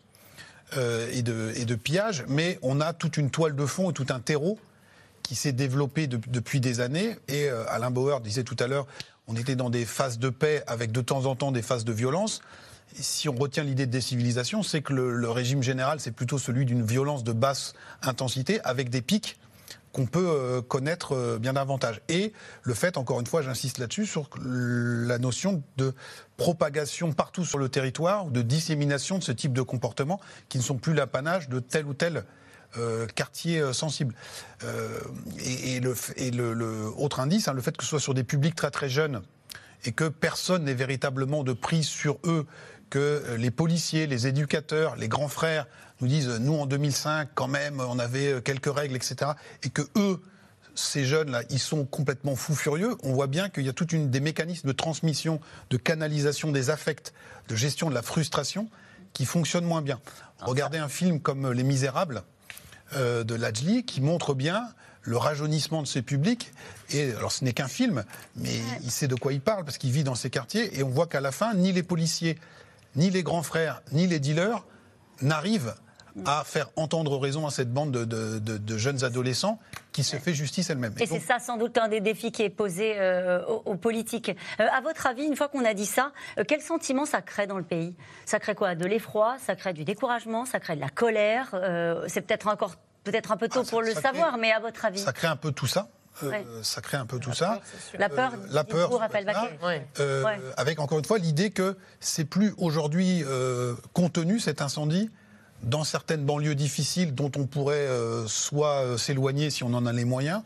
euh, et, de, pillage, mais on a toute une toile de fond et tout un terreau qui s'est développé de- depuis des années. Et Alain Bauer disait tout à l'heure, on était dans des phases de paix avec de temps en temps des phases de violence. Si on retient l'idée de décivilisation, c'est que le régime général, c'est plutôt celui d'une violence de basse intensité avec des pics qu'on peut euh, connaître euh, bien davantage. Et le fait, encore une fois, j'insiste là-dessus, sur la notion de propagation partout sur le territoire, de dissémination de ce type de comportements qui ne sont plus l'apanage de tel ou tel euh, quartier sensible. Et et indice, hein, le fait que ce soit sur des publics très très jeunes et que personne n'ait véritablement de prise sur eux, que euh, les policiers, les éducateurs, les grands frères nous disent euh, nous en 2005 quand même on avait euh, quelques règles, etc. Et que eux, ces jeunes-là, ils sont complètement fous furieux. On voit bien qu'il y a toute une des mécanismes de transmission, de canalisation des affects, de gestion de la frustration qui fonctionnent moins bien. Regardez un film comme Les Misérables euh, de Lajli qui montre bien le rajeunissement de ces publics. Et alors, ce n'est qu'un film, mais il sait de quoi il parle parce qu'il vit dans ces quartiers. Et on voit qu'à la fin, ni les policiers, ni les grands frères, ni les dealers n'arrivent à faire entendre raison à cette bande de, de- de- de jeunes adolescents qui se fait justice elle-même. Et c'est ça sans doute un des défis qui est posé euh, aux, aux politiques. Euh, à votre avis, une fois qu'on a dit ça, euh, quel sentiment ça crée dans le pays? Ça crée quoi? De l'effroi? Ça crée du découragement? Ça crée de la colère? C'est peut-être encore peut-être un peu tôt Ah, ça- pour le crée- savoir, mais à votre avis? ça crée un peu tout ça. Euh, Ouais. Ça crée un peu tout ça. La peur, Euh, la peur, là. Euh, Ouais. avec encore une fois l'idée que c'est plus aujourd'hui euh, contenu cet incendie dans certaines banlieues difficiles dont on pourrait euh, soit s'éloigner si on en a les moyens,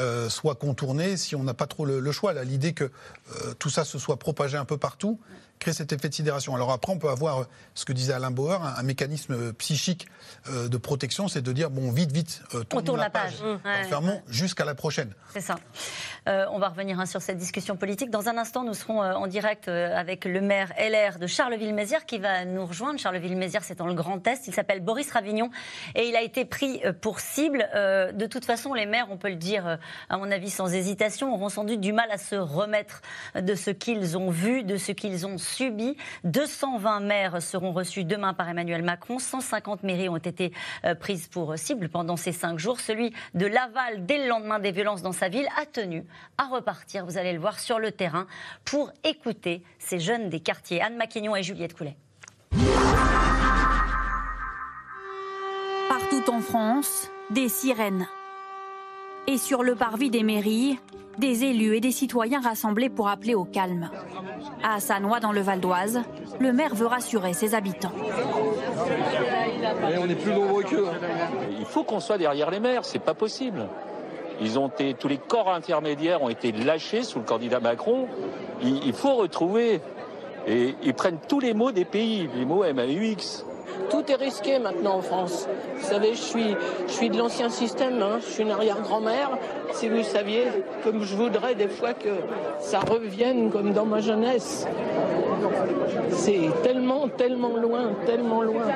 euh, soit contourner si on n'a pas trop le, le choix. Là, l'idée que euh, tout ça se soit propagé un peu partout crée cet effet de sidération. Alors après, on peut avoir euh, ce que disait Alain Bauer, un, un mécanisme psychique euh, de protection, c'est de dire bon, vite, vite, euh, On tourne la la page. page, Ouais, enfermons ouais. jusqu'à la prochaine. C'est ça. Euh, on va revenir hein, sur cette discussion politique. Dans un instant, nous serons euh, en direct euh, avec le maire LR de Charleville-Mézières qui va nous rejoindre. Charleville-Mézières, c'est dans le Grand Est. Il s'appelle Boris Ravignon et il a été pris pour cible. De toute façon, les maires, on peut le dire, à mon avis, sans hésitation, auront sans doute du mal à se remettre de ce qu'ils ont vu, de ce qu'ils ont subi. 220 maires seront reçus demain par Emmanuel Macron. 150 mairies ont été prises pour cible pendant ces cinq jours. Celui de Laval, dès le lendemain des violences dans sa ville, a tenu à repartir, vous allez le voir, sur le terrain pour écouter ces jeunes des quartiers. Anne Maquignon et Juliette Coulet. Partout en France, des sirènes. Et sur le parvis des mairies, des élus et des citoyens rassemblés pour appeler au calme. À Sanois, dans le Val d'Oise, le maire veut rassurer ses habitants. Et on est plus nombreux qu'eux. hein. Il faut qu'on soit derrière les maires, c'est pas possible. Ils ont été, tous les corps intermédiaires ont été lâchés sous le candidat Macron. Il, il faut retrouver. Et ils prennent tous les mots des pays, les mots MAUX. Tout est risqué maintenant en France. Vous savez, je suis, je suis de l'ancien système, hein. je suis une arrière-grand-mère. Si vous saviez, comme je voudrais des fois que ça revienne comme dans ma jeunesse. C'est tellement, tellement loin, tellement loin.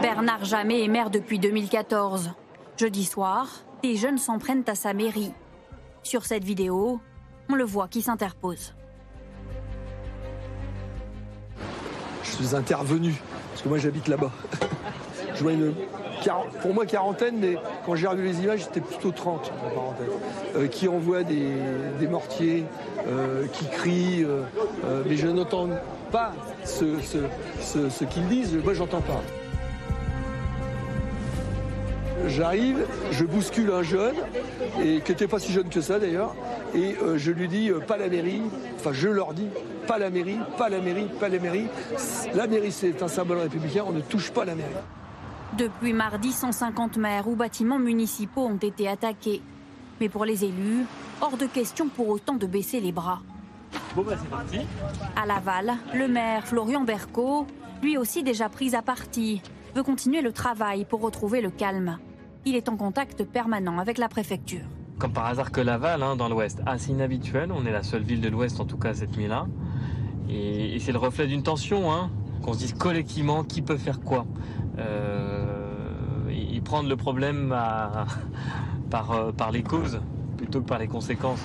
Bernard Jamais est maire depuis 2014. Jeudi soir, des jeunes s'en prennent à sa mairie. Sur cette vidéo, on le voit qui s'interpose. Je suis intervenu, parce que moi j'habite là-bas. Je vois une, pour moi quarantaine, mais quand j'ai revu les images, c'était plutôt 30, en parenthèse, euh, qui envoient des, mortiers, euh, qui crient, euh, mais je n'entends pas ce qu'ils disent, moi j'entends pas. J'arrive, je bouscule un jeune, et qui n'était pas si jeune que ça d'ailleurs, et euh, je lui dis euh, pas la mairie, enfin je leur dis pas la mairie, pas la mairie, pas la mairie. La mairie c'est un symbole républicain, on ne touche pas la mairie. Depuis mardi, 150 maires ou bâtiments municipaux ont été attaqués. Mais pour les élus, hors de question pour autant de baisser les bras. Bon bah c'est parti. À Laval, le maire Florian Berco, lui aussi déjà pris à partie, veut continuer le travail pour retrouver le calme. Il est en contact permanent avec la préfecture. Comme par hasard que Laval, hein, dans l'Ouest, assez inhabituel. On est la seule ville de l'Ouest, en tout cas, cette nuit-là. Et, et c'est le reflet d'une tension, hein, qu'on se dise collectivement qui peut faire quoi. Euh, et, et prendre le problème à- par, euh, par les causes plutôt que par les conséquences.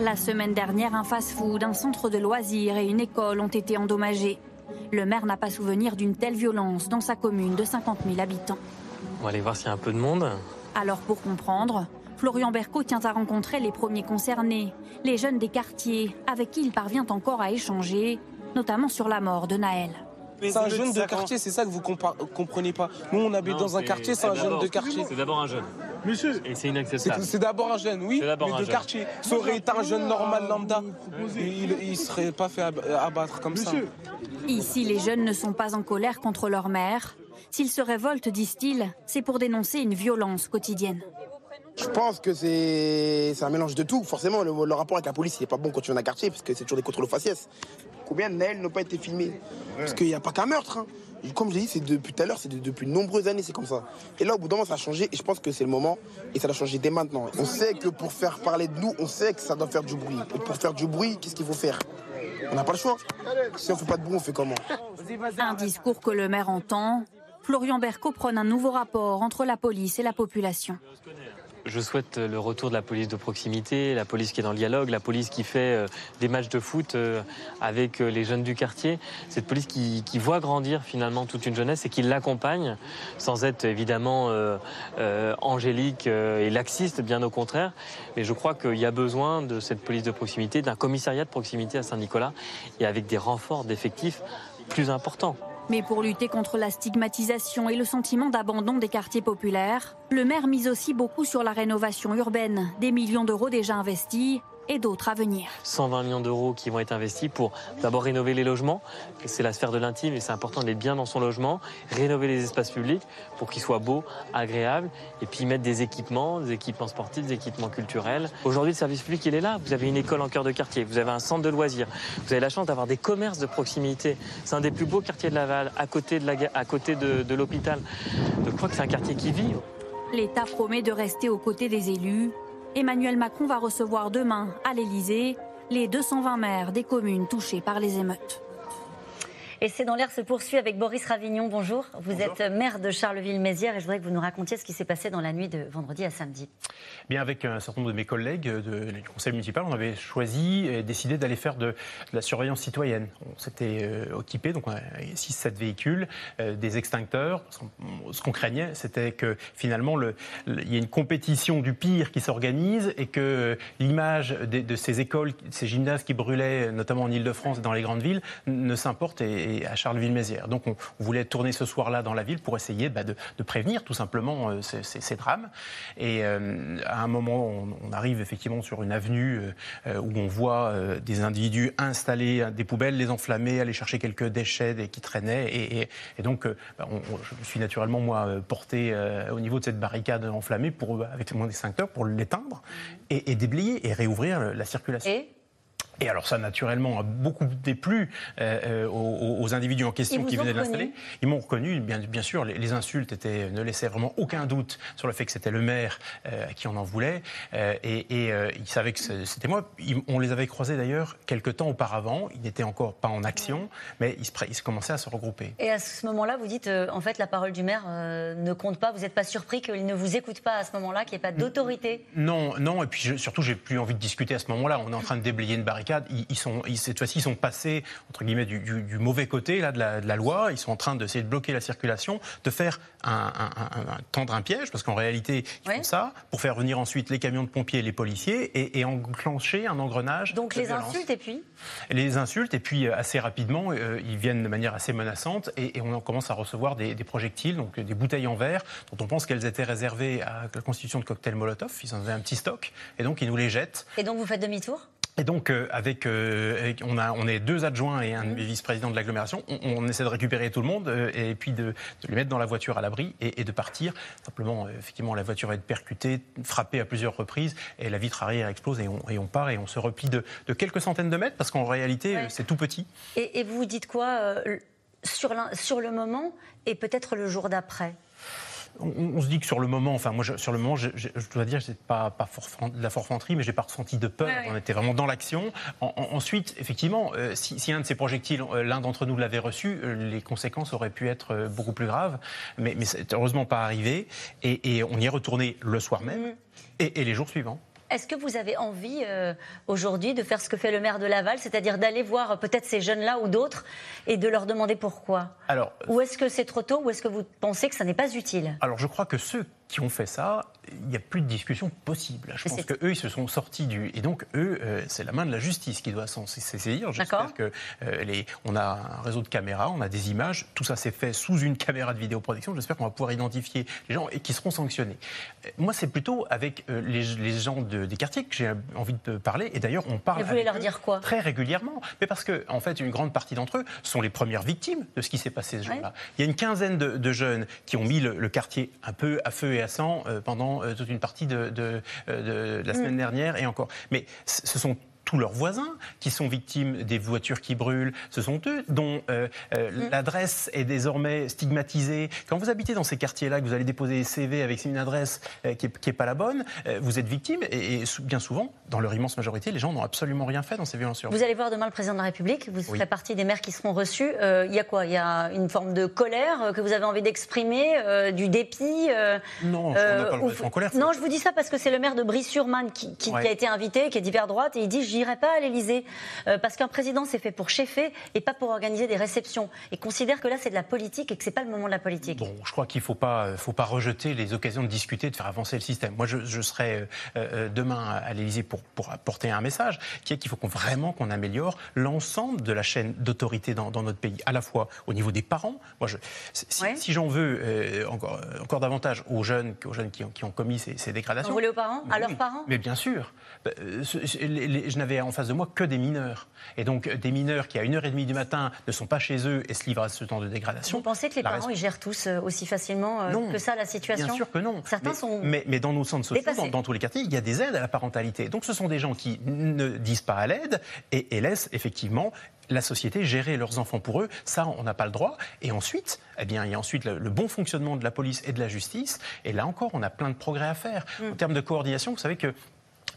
La semaine dernière, un fast-food, un centre de loisirs et une école ont été endommagés. Le maire n'a pas souvenir d'une telle violence dans sa commune de 50 000 habitants. On va aller voir s'il y a un peu de monde. Alors pour comprendre, Florian Berco tient à rencontrer les premiers concernés, les jeunes des quartiers, avec qui il parvient encore à échanger, notamment sur la mort de Naël. C'est un jeune de quartier, c'est ça que vous comprenez pas. Nous, on habite Non, dans un quartier, c'est un jeune d'abord- de quartier. C'est d'abord un jeune. Monsieur Et c'est inacceptable. c'est d'abord un jeune, oui, C'est d'abord mais un de jeune. quartier. Ça aurait été un jeune normal lambda. Il, il serait pas fait ab- abattre comme ça. Ici, les jeunes ne sont pas en colère contre leur mère. S'ils se révoltent, disent-ils, c'est pour dénoncer une violence quotidienne. Je pense que c'est un mélange de tout. Forcément, le, le rapport avec la police, il n'est pas bon quand tu viens d'un quartier, parce que c'est toujours des contrôles aux faciès. Combien de Naël n'ont pas été filmés Parce qu'il n'y a pas qu'un meurtre. hein. Et Comme je l'ai dit, c'est depuis tout à l'heure, c'est de- depuis de nombreuses années, c'est comme ça. Et là, au bout d'un moment, ça a changé, et je pense que c'est le moment, et ça doit changer dès maintenant. On sait que pour faire parler de nous, on sait que ça doit faire du bruit. Et pour faire du bruit, qu'est-ce qu'il faut faire? On n'a pas le choix. Si on fait pas de bruit, on fait comment? Un discours que le maire entend. Florian Berco prône un nouveau rapport entre la police et la population. Je souhaite le retour de la police de proximité, la police qui est dans le dialogue, la police qui fait euh, des matchs de foot euh, avec euh, les jeunes du quartier. Cette police qui, voit grandir finalement toute une jeunesse et qui l'accompagne, sans être évidemment angélique et laxiste, bien au contraire. Mais je crois qu'il y a besoin de cette police de proximité, d'un commissariat de proximité à Saint-Nicolas et avec des renforts d'effectifs plus importants. Mais pour lutter contre la stigmatisation et le sentiment d'abandon des quartiers populaires, le maire mise aussi beaucoup sur la rénovation urbaine, des millions d'euros déjà investis et d'autres à venir. 120 millions d'euros qui vont être investis pour d'abord rénover les logements, c'est la sphère de l'intime et c'est important d'être bien dans son logement, rénover les espaces publics pour qu'ils soient beaux, agréables et puis mettre des équipements, des équipements sportifs, des équipements culturels. Aujourd'hui, le service public, il est là. Vous avez une école en cœur de quartier, vous avez un centre de loisirs, vous avez la chance d'avoir des commerces de proximité. C'est un des plus beaux quartiers de Laval, à côté de la à côté de, de l'hôpital. Donc, je crois que c'est un quartier qui vit. L'État promet de rester aux côtés des élus. Emmanuel Macron va recevoir demain à l'Élysée les 220 maires des communes touchées par les émeutes. Et c'est dans l'air se poursuit avec Boris Ravignon. Bonjour. Vous êtes maire de Charleville-Mézières et je voudrais que vous nous racontiez ce qui s'est passé dans la nuit de vendredi à samedi. Bien, avec un certain nombre de mes collègues de- du conseil municipal, on avait choisi et décidé d'aller faire de, de la surveillance citoyenne. On s'était euh, équipé, donc 6-7 véhicules, euh, des extincteurs. Ce qu'on craignait, c'était que finalement, le- le- il y ait une compétition du pire qui s'organise et que l'image de, de ces écoles, ces gymnases qui brûlaient, notamment en Ile-de-France et dans les grandes villes, ne s'importe et, et à Charleville-Mézières. Donc on, voulait tourner ce soir-là dans la ville pour essayer bah, de, prévenir tout simplement euh, ces, drames. Et euh, à un moment, on, arrive effectivement sur une avenue où on voit des individus installer des poubelles, les enflammer, aller chercher quelques déchets qui traînaient. Et, donc bah, je me suis naturellement moi porté au niveau de cette barricade enflammée pour, avec mon extincteur pour l'éteindre et, et, déblayer et réouvrir la circulation. Et alors ça, naturellement, a beaucoup déplu euh, euh aux, individus en question qui venaient de l'installer. Ils m'ont reconnu, bien, bien sûr, les, insultes étaient, ne laissaient vraiment aucun doute sur le fait que c'était le maire euh, à qui on en voulait. Euh, et, et euh, ils savaient que c'était moi. on les avait croisés d'ailleurs quelques temps auparavant. Ils n'étaient encore pas en action, mais ils se, ils commençaient à se regrouper. Et à ce moment-là, vous dites, en fait, la parole du maire ne compte pas. Vous n'êtes pas surpris qu'il ne vous écoute pas à ce moment-là, qu'il n'y ait pas d'autorité? Non, non. Et puis je, surtout, j'ai plus envie de discuter à ce moment-là. On est en train de déblayer une ils, sont, cette fois-ci, ils sont passés entre guillemets du, mauvais côté là, de, la, loi. Ils sont en train d'essayer de bloquer la circulation, de faire un, tendre un piège, parce qu'en réalité, ils font ça pour faire venir ensuite les camions de pompiers et les policiers et, enclencher un engrenage. Donc les insultes et puis? Les insultes et puis euh, assez rapidement, euh, ils viennent de manière assez menaçante et, on commence à recevoir des, projectiles, donc des bouteilles en verre dont on pense qu'elles étaient réservées à la constitution de cocktails Molotov. Ils en avaient un petit stock et donc ils nous les jettent. Et donc vous faites demi-tour? Et donc, euh, avec, euh, on, a, on est deux adjoints et un vice-président de l'agglomération. On, essaie de récupérer tout le monde euh, et puis de, de, les mettre dans la voiture à l'abri et, de partir. Simplement, effectivement, la voiture va être percutée, frappée à plusieurs reprises et la vitre arrière explose et on, et on part et on se replie de, de, quelques centaines de mètres parce qu'en réalité, c'est tout petit. Et, et, vous vous dites quoi sur, sur le moment et peut-être le jour d'après? On, se dit que sur le moment, enfin moi sur le moment, je, dois dire, c'est pas, pas de la forfanterie, mais j'ai pas ressenti de peur. On était vraiment dans l'action. ensuite, effectivement, euh, si, un de ces projectiles, euh, l'un d'entre nous l'avait reçu, euh, les conséquences auraient pu être beaucoup plus graves. Mais, mais c'est heureusement pas arrivé. Et, on y est retourné le soir même mm. et les jours suivants. Est-ce que vous avez envie euh, aujourd'hui de faire ce que fait le maire de Laval, c'est-à-dire d'aller voir euh, peut-être ces jeunes-là ou d'autres et de leur demander pourquoi? Alors, Ou est-ce que c'est trop tôt ou est-ce que vous pensez que ça n'est pas utile? Alors je crois que ceux qui ont fait ça, il n'y a plus de discussion possible. Je pense qu'eux, ils se sont sortis du... Et donc, eux, euh, c'est la main de la justice qui doit s'en saisir. J'espère que euh, les... on a un réseau de caméras, on a des images, tout ça s'est fait sous une caméra de vidéoprotection. J'espère qu'on va pouvoir identifier les gens et qui seront sanctionnés. Euh, moi, c'est plutôt avec les, gens des quartiers que j'ai envie de parler. Et d'ailleurs, on parle... Et vous voulez leur dire quoi? Très régulièrement. Mais parce que, en fait, une grande partie d'entre eux sont les premières victimes de ce qui s'est passé ce jour-là. Il y a une quinzaine de, jeunes qui ont mis le, le quartier un peu à feu et à sang pendant toute une partie de, de, de la semaine mm. dernière et encore. Mais ce sont tous leurs voisins qui sont victimes des voitures qui brûlent. Ce sont eux dont euh, euh, mm. l'adresse est désormais stigmatisée. Quand vous habitez dans ces quartiers-là, que vous allez déposer des CV avec une adresse euh, qui n'est pas la bonne, vous êtes victime. Et, bien souvent, dans leur immense majorité, les gens n'ont absolument rien fait dans ces violences Vous allez voir demain le président de la République. Vous ferez partie des maires qui seront reçus. Il y a quoi? Il y a une forme de colère que vous avez envie d'exprimer, du dépit Non, on n'a pas le en colère. Non, je vous dis ça parce que c'est le maire de Brie-sur-Marne qui, qui, a été invité, qui est d'hiver droite, et il dit j'irai pas à l'Elysée euh, parce qu'un président c'est fait pour cheffer et pas pour organiser des réceptions. Et considère que là c'est de la politique et que c'est pas le moment de la politique. Bon, je crois qu'il faut pas, euh, faut pas rejeter les occasions de discuter, de faire avancer le système. Moi, je, serai euh, demain à l'Elysée pour, pour apporter un message qui est qu'il faut qu'on, vraiment qu'on améliore l'ensemble de la chaîne d'autorité dans, notre pays, à la fois au niveau des parents. Moi, je, si, j'en veux encore, encore davantage aux jeunes, aux jeunes qui ont, qui ont commis ces, dégradations. Vous voulez aux parents, à leurs parents? Mais bien sûr. je n'avais en face de moi que des mineurs. Et donc des mineurs qui à 1h30 du matin ne sont pas chez eux et se livrent à ce temps de dégradation. Vous pensez que les parents ils gèrent tous euh, aussi facilement euh, que ça la situation Bien sûr que non. Certains mais, sont. Mais, dans nos centres sociaux, dans, tous les quartiers, il y a des aides à la parentalité. Donc ce sont des gens qui ne disent pas à l'aide et, laissent effectivement la société gérer leurs enfants pour eux, ça, on n'a pas le droit. Et ensuite, eh bien, il y a ensuite le, bon fonctionnement de la police et de la justice. Et là encore, on a plein de progrès à faire. Mm. En termes de coordination, vous savez que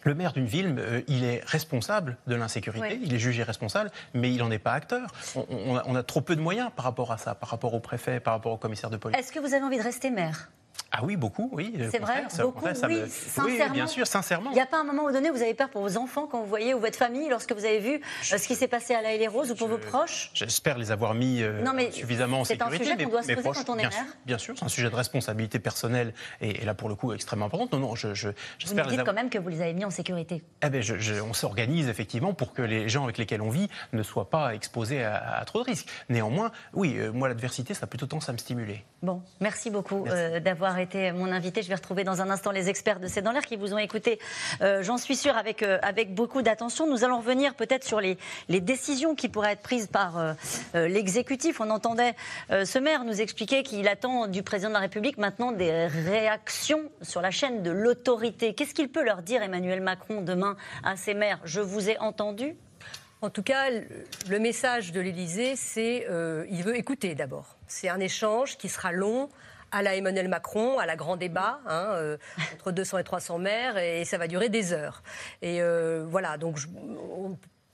le maire d'une ville, euh, il est responsable de l'insécurité, il est jugé responsable, mais il n'en est pas acteur. On, a, trop peu de moyens par rapport à ça, par rapport au préfet, par rapport au commissaire de police. Est-ce que vous avez envie de rester maire? Ah oui, beaucoup, oui. au C'est vrai, contraire, ça- au beaucoup, ça oui, me- sincèrement. Oui, bien sûr, sincèrement. Il n'y a pas un moment donné où vous avez peur pour vos enfants quand vous voyez, ou votre famille, lorsque vous avez vu euh, ce qui s'est passé à La les Roses, ou pour vos proches? J'espère les avoir mis euh, Non, mais suffisamment en c'est un sécurité. sujet qu'on doit se poser proches, quand on est bien Bien sûr, c'est un sujet de responsabilité personnelle et, et là pour le coup extrêmement importante. Non, non, je, je- Vous j'espère nous les dites avoir. quand même que vous les avez mis en sécurité. Eh ben, on s'organise effectivement pour que les gens avec lesquels on vit ne soient pas exposés à, à trop de risques. Néanmoins, oui, euh, moi l'adversité, ça a plutôt tendance à me stimuler. Bon, merci beaucoup euh, d'avoir été mon invité. Je vais retrouver dans un instant les experts de C'est dans l'air qui vous ont écouté, euh, j'en suis sûre, avec, euh, avec beaucoup d'attention. Nous allons revenir peut-être sur les, les décisions qui pourraient être prises par euh, l'exécutif. On entendait ce maire nous expliquer qu'il attend du président de la République maintenant des réactions sur la chaîne de l'autorité. Qu'est-ce qu'il peut leur dire, Emmanuel Macron, demain à ces maires? Je vous ai entendu En tout cas, le- le message de l'Élysée, c'est euh, il veut écouter d'abord. C'est un échange qui sera long à la Emmanuel Macron, à la grand débat, hein, euh, entre 200 et 300 maires, et ça va durer des heures. Et euh, voilà, donc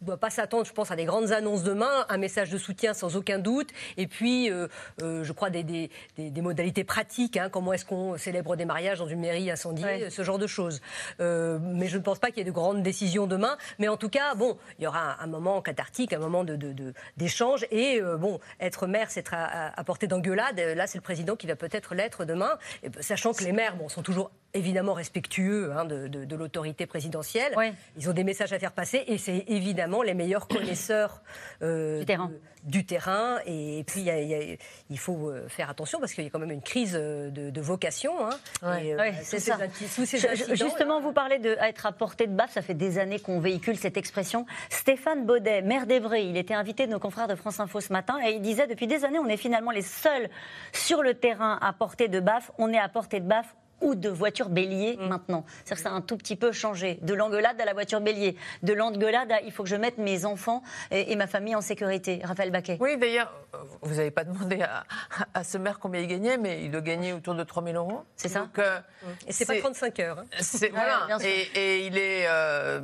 ne doit pas s'attendre, je pense, à des grandes annonces demain, un message de soutien sans aucun doute, et puis, euh, euh, je crois, des, des- des- des modalités pratiques, hein, comment est-ce qu'on célèbre des mariages dans une mairie incendiée, Ouais. ce genre de choses. Euh, mais je ne pense pas qu'il y ait de grandes décisions demain, mais en tout cas, bon, il y aura un, un moment cathartique, un moment de- de- de- d'échange, et bon, être maire, c'est être à, à- à portée d'engueulade, là, c'est le président qui va peut-être l'être demain, et, sachant que les maires, bon, sont toujours évidemment respectueux hein, de, de- de l'autorité présidentielle. Ils ont des messages à faire passer et c'est évidemment les meilleurs connaisseurs euh, Du terrain. de- du terrain. Et puis il y a- il y a- il faut euh, faire attention parce qu'il y a quand même une crise euh, de, de vocation. hein. Et, euh, tous c'est ces ça. tous ces Je- Justement, vous parlez de être à portée de baffe, ça fait des années qu'on véhicule cette expression. Stéphane Baudet, maire d'Evreux, il était invité de nos confrères de France Info ce matin et il disait depuis des années, on est finalement les seuls sur le terrain à portée de baffe. On est à portée de baffe ou de voiture bélier Mm. maintenant. C'est-à-dire que ça a un tout petit peu changé. De l'engueulade à la voiture bélier. De l'engueulade à il faut que je mette mes enfants et, et ma famille en sécurité. Raphaël Baquet. Oui, d'ailleurs, euh, vous n'avez pas demandé à, à ce maire combien il gagnait, mais il doit gagner autour de 3 000 euros. C'est ça Donc, euh, Et c'est pas 35 heures. hein. c'est- voilà. bien sûr. Et, et il est euh,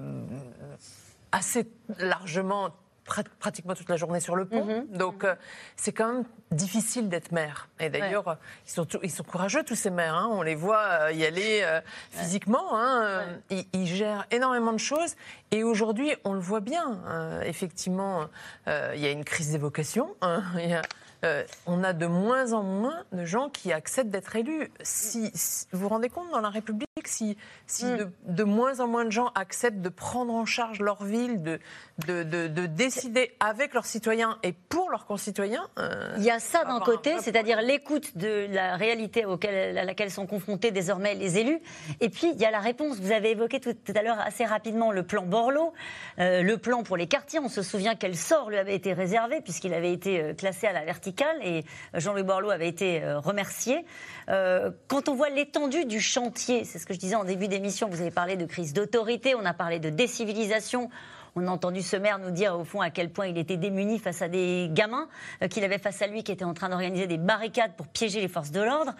assez largement, prat- pratiquement toute la journée sur le pont. Mhm. Donc euh, c'est quand même difficile d'être maire. Et d'ailleurs, euh, ils, sont, ils sont courageux tous ces maires. hein. On les voit euh, y aller euh, physiquement. hein. Ils, ils gèrent énormément de choses. Et aujourd'hui, on le voit bien. euh, effectivement, il y a une crise des vocations. hein. Il y a- euh, on a de moins en moins de gens qui acceptent d'être élus. Si, si- vous vous rendez compte dans la République si, si Mm. de, de moins en moins de gens acceptent de prendre en charge leur ville, de, de, de- de décider avec leurs citoyens et pour leurs concitoyens. euh, Il y a ça d'un côté, c'est-à-dire l'écoute de la réalité auquel- à laquelle sont confrontés désormais les élus. Et puis, il y a la réponse. Vous avez évoqué tout, tout à l'heure assez rapidement le plan Borloo, euh, le plan pour les quartiers. On se souvient quel sort lui avait été réservé puisqu'il avait été classé à la verticale et Jean-Louis Borloo avait été euh, remercié. Euh, quand on voit l'étendue du chantier, c'est ce que je disais en début d'émission, vous avez parlé de crise d'autorité, on a parlé de décivilisation. On a entendu ce maire nous dire au fond à quel point il était démuni face à des gamins euh, qu'il avait face à lui qui étaient en train d'organiser des barricades pour piéger les forces de l'ordre.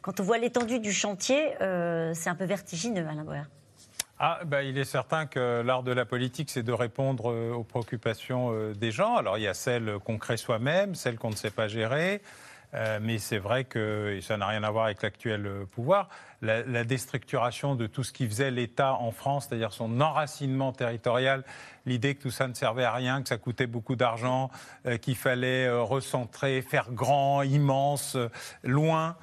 Quand on voit l'étendue du chantier, c'est un peu vertigineux, Alain Boer. Ah, bah, il est certain que l'art de la politique, c'est de répondre euh, aux préoccupations euh, des gens. Alors, il y a celles qu'on crée soi-même, celles qu'on ne sait pas gérer. Euh, mais c'est vrai que et ça n'a rien à voir avec l'actuel euh, pouvoir. La, déstructuration de tout ce qui faisait l'État en France, c'est-à-dire son enracinement territorial, l'idée que tout ça ne servait à rien, que ça coûtait beaucoup d'argent, euh, qu'il fallait recentrer, faire grand, immense, loin,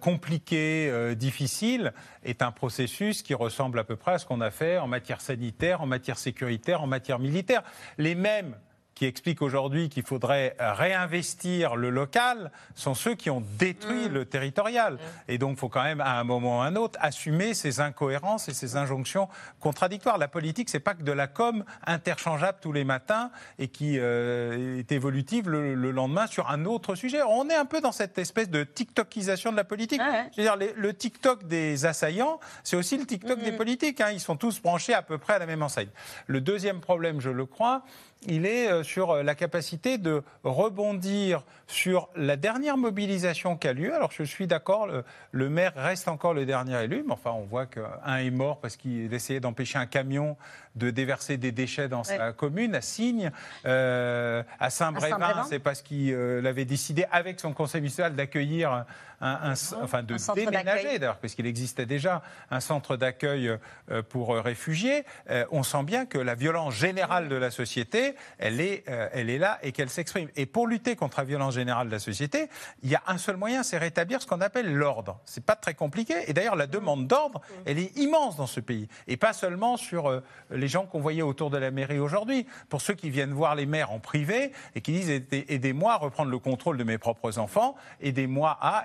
compliqué, difficile, est un processus qui ressemble à peu près à ce qu'on a fait en matière sanitaire, en matière sécuritaire, en matière militaire. Les mêmes qui expliquent aujourd'hui qu'il faudrait réinvestir le local sont ceux qui ont détruit le territorial. Et donc, il faut quand même, à un moment ou à un autre, assumer ces incohérences et ces injonctions contradictoires. La politique, c'est pas que de la com interchangeable tous les matins et qui euh, est évolutive le, le lendemain sur un autre sujet. On est un peu dans cette espèce de TikTokisation de la politique. Je veux dire, les- le TikTok des assaillants, c'est aussi le TikTok des politiques. hein. Ils sont tous branchés à peu près à la même enseigne. Le deuxième problème, je le crois, il est euh, sur euh, la capacité de rebondir sur la dernière mobilisation qui a lieu. Alors je suis d'accord, le, le maire reste encore le dernier élu, mais enfin on voit qu'un est mort parce qu'il essayait d'empêcher un camion de déverser des déchets dans sa commune, à Signes, euh, à Saint-Brévin, Saint-Brévin. c'est parce qu'il euh, avait décidé avec son conseil municipal d'accueillir un, un- enfin de Un déménager d'ailleurs, parce qu'il existait déjà un centre d'accueil euh, pour euh, réfugiés. Euh, on sent bien que la violence générale de la société, elle est, elle est là et qu'elle s'exprime. Et pour lutter contre la violence générale de la société, il y a un seul moyen, c'est rétablir ce qu'on appelle l'ordre. C'est pas très compliqué. Et d'ailleurs, la demande d'ordre, elle est immense dans ce pays. Et pas seulement sur les gens qu'on voyait autour de la mairie aujourd'hui. Pour ceux qui viennent voir les maires en privé et qui disent Aidez- aidez-moi à reprendre le contrôle de mes propres enfants, aidez-moi à,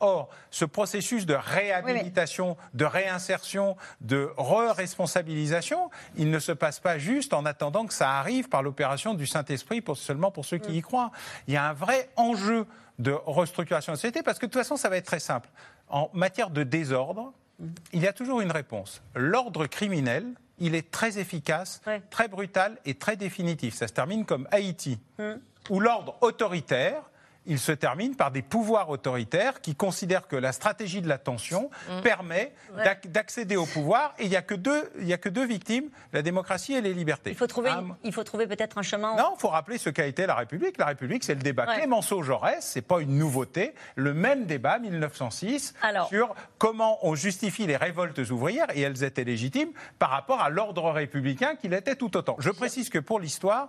Or, ce processus de réhabilitation, de réinsertion, de re-responsabilisation, il ne se passe pas juste en attendant que ça arrive par l'opération du Saint-Esprit pour, seulement pour ceux qui y croient. Il y a un vrai enjeu de restructuration de la société parce que de toute façon, ça va être très simple. En matière de désordre, il y a toujours une réponse. L'ordre criminel, il est très efficace, très brutal et très définitif. Ça se termine comme Haïti, où l'ordre autoritaire, il se termine par des pouvoirs autoritaires qui considèrent que la stratégie de la tension permet Ouais. d'ac- d'accéder au pouvoir et il n'y a, que deux- il y a que deux victimes, la démocratie et les libertés. Il faut trouver, Ah, il faut trouver peut-être un chemin. non, il faut rappeler ce qu'a été la République. La République, c'est le débat Ouais. Clémenceau-Jaurès, c'est pas une nouveauté. Le même débat, 1906, sur comment on justifie les révoltes ouvrières, et elles étaient légitimes, par rapport à l'ordre républicain qu'il était tout autant. Je précise que pour l'histoire,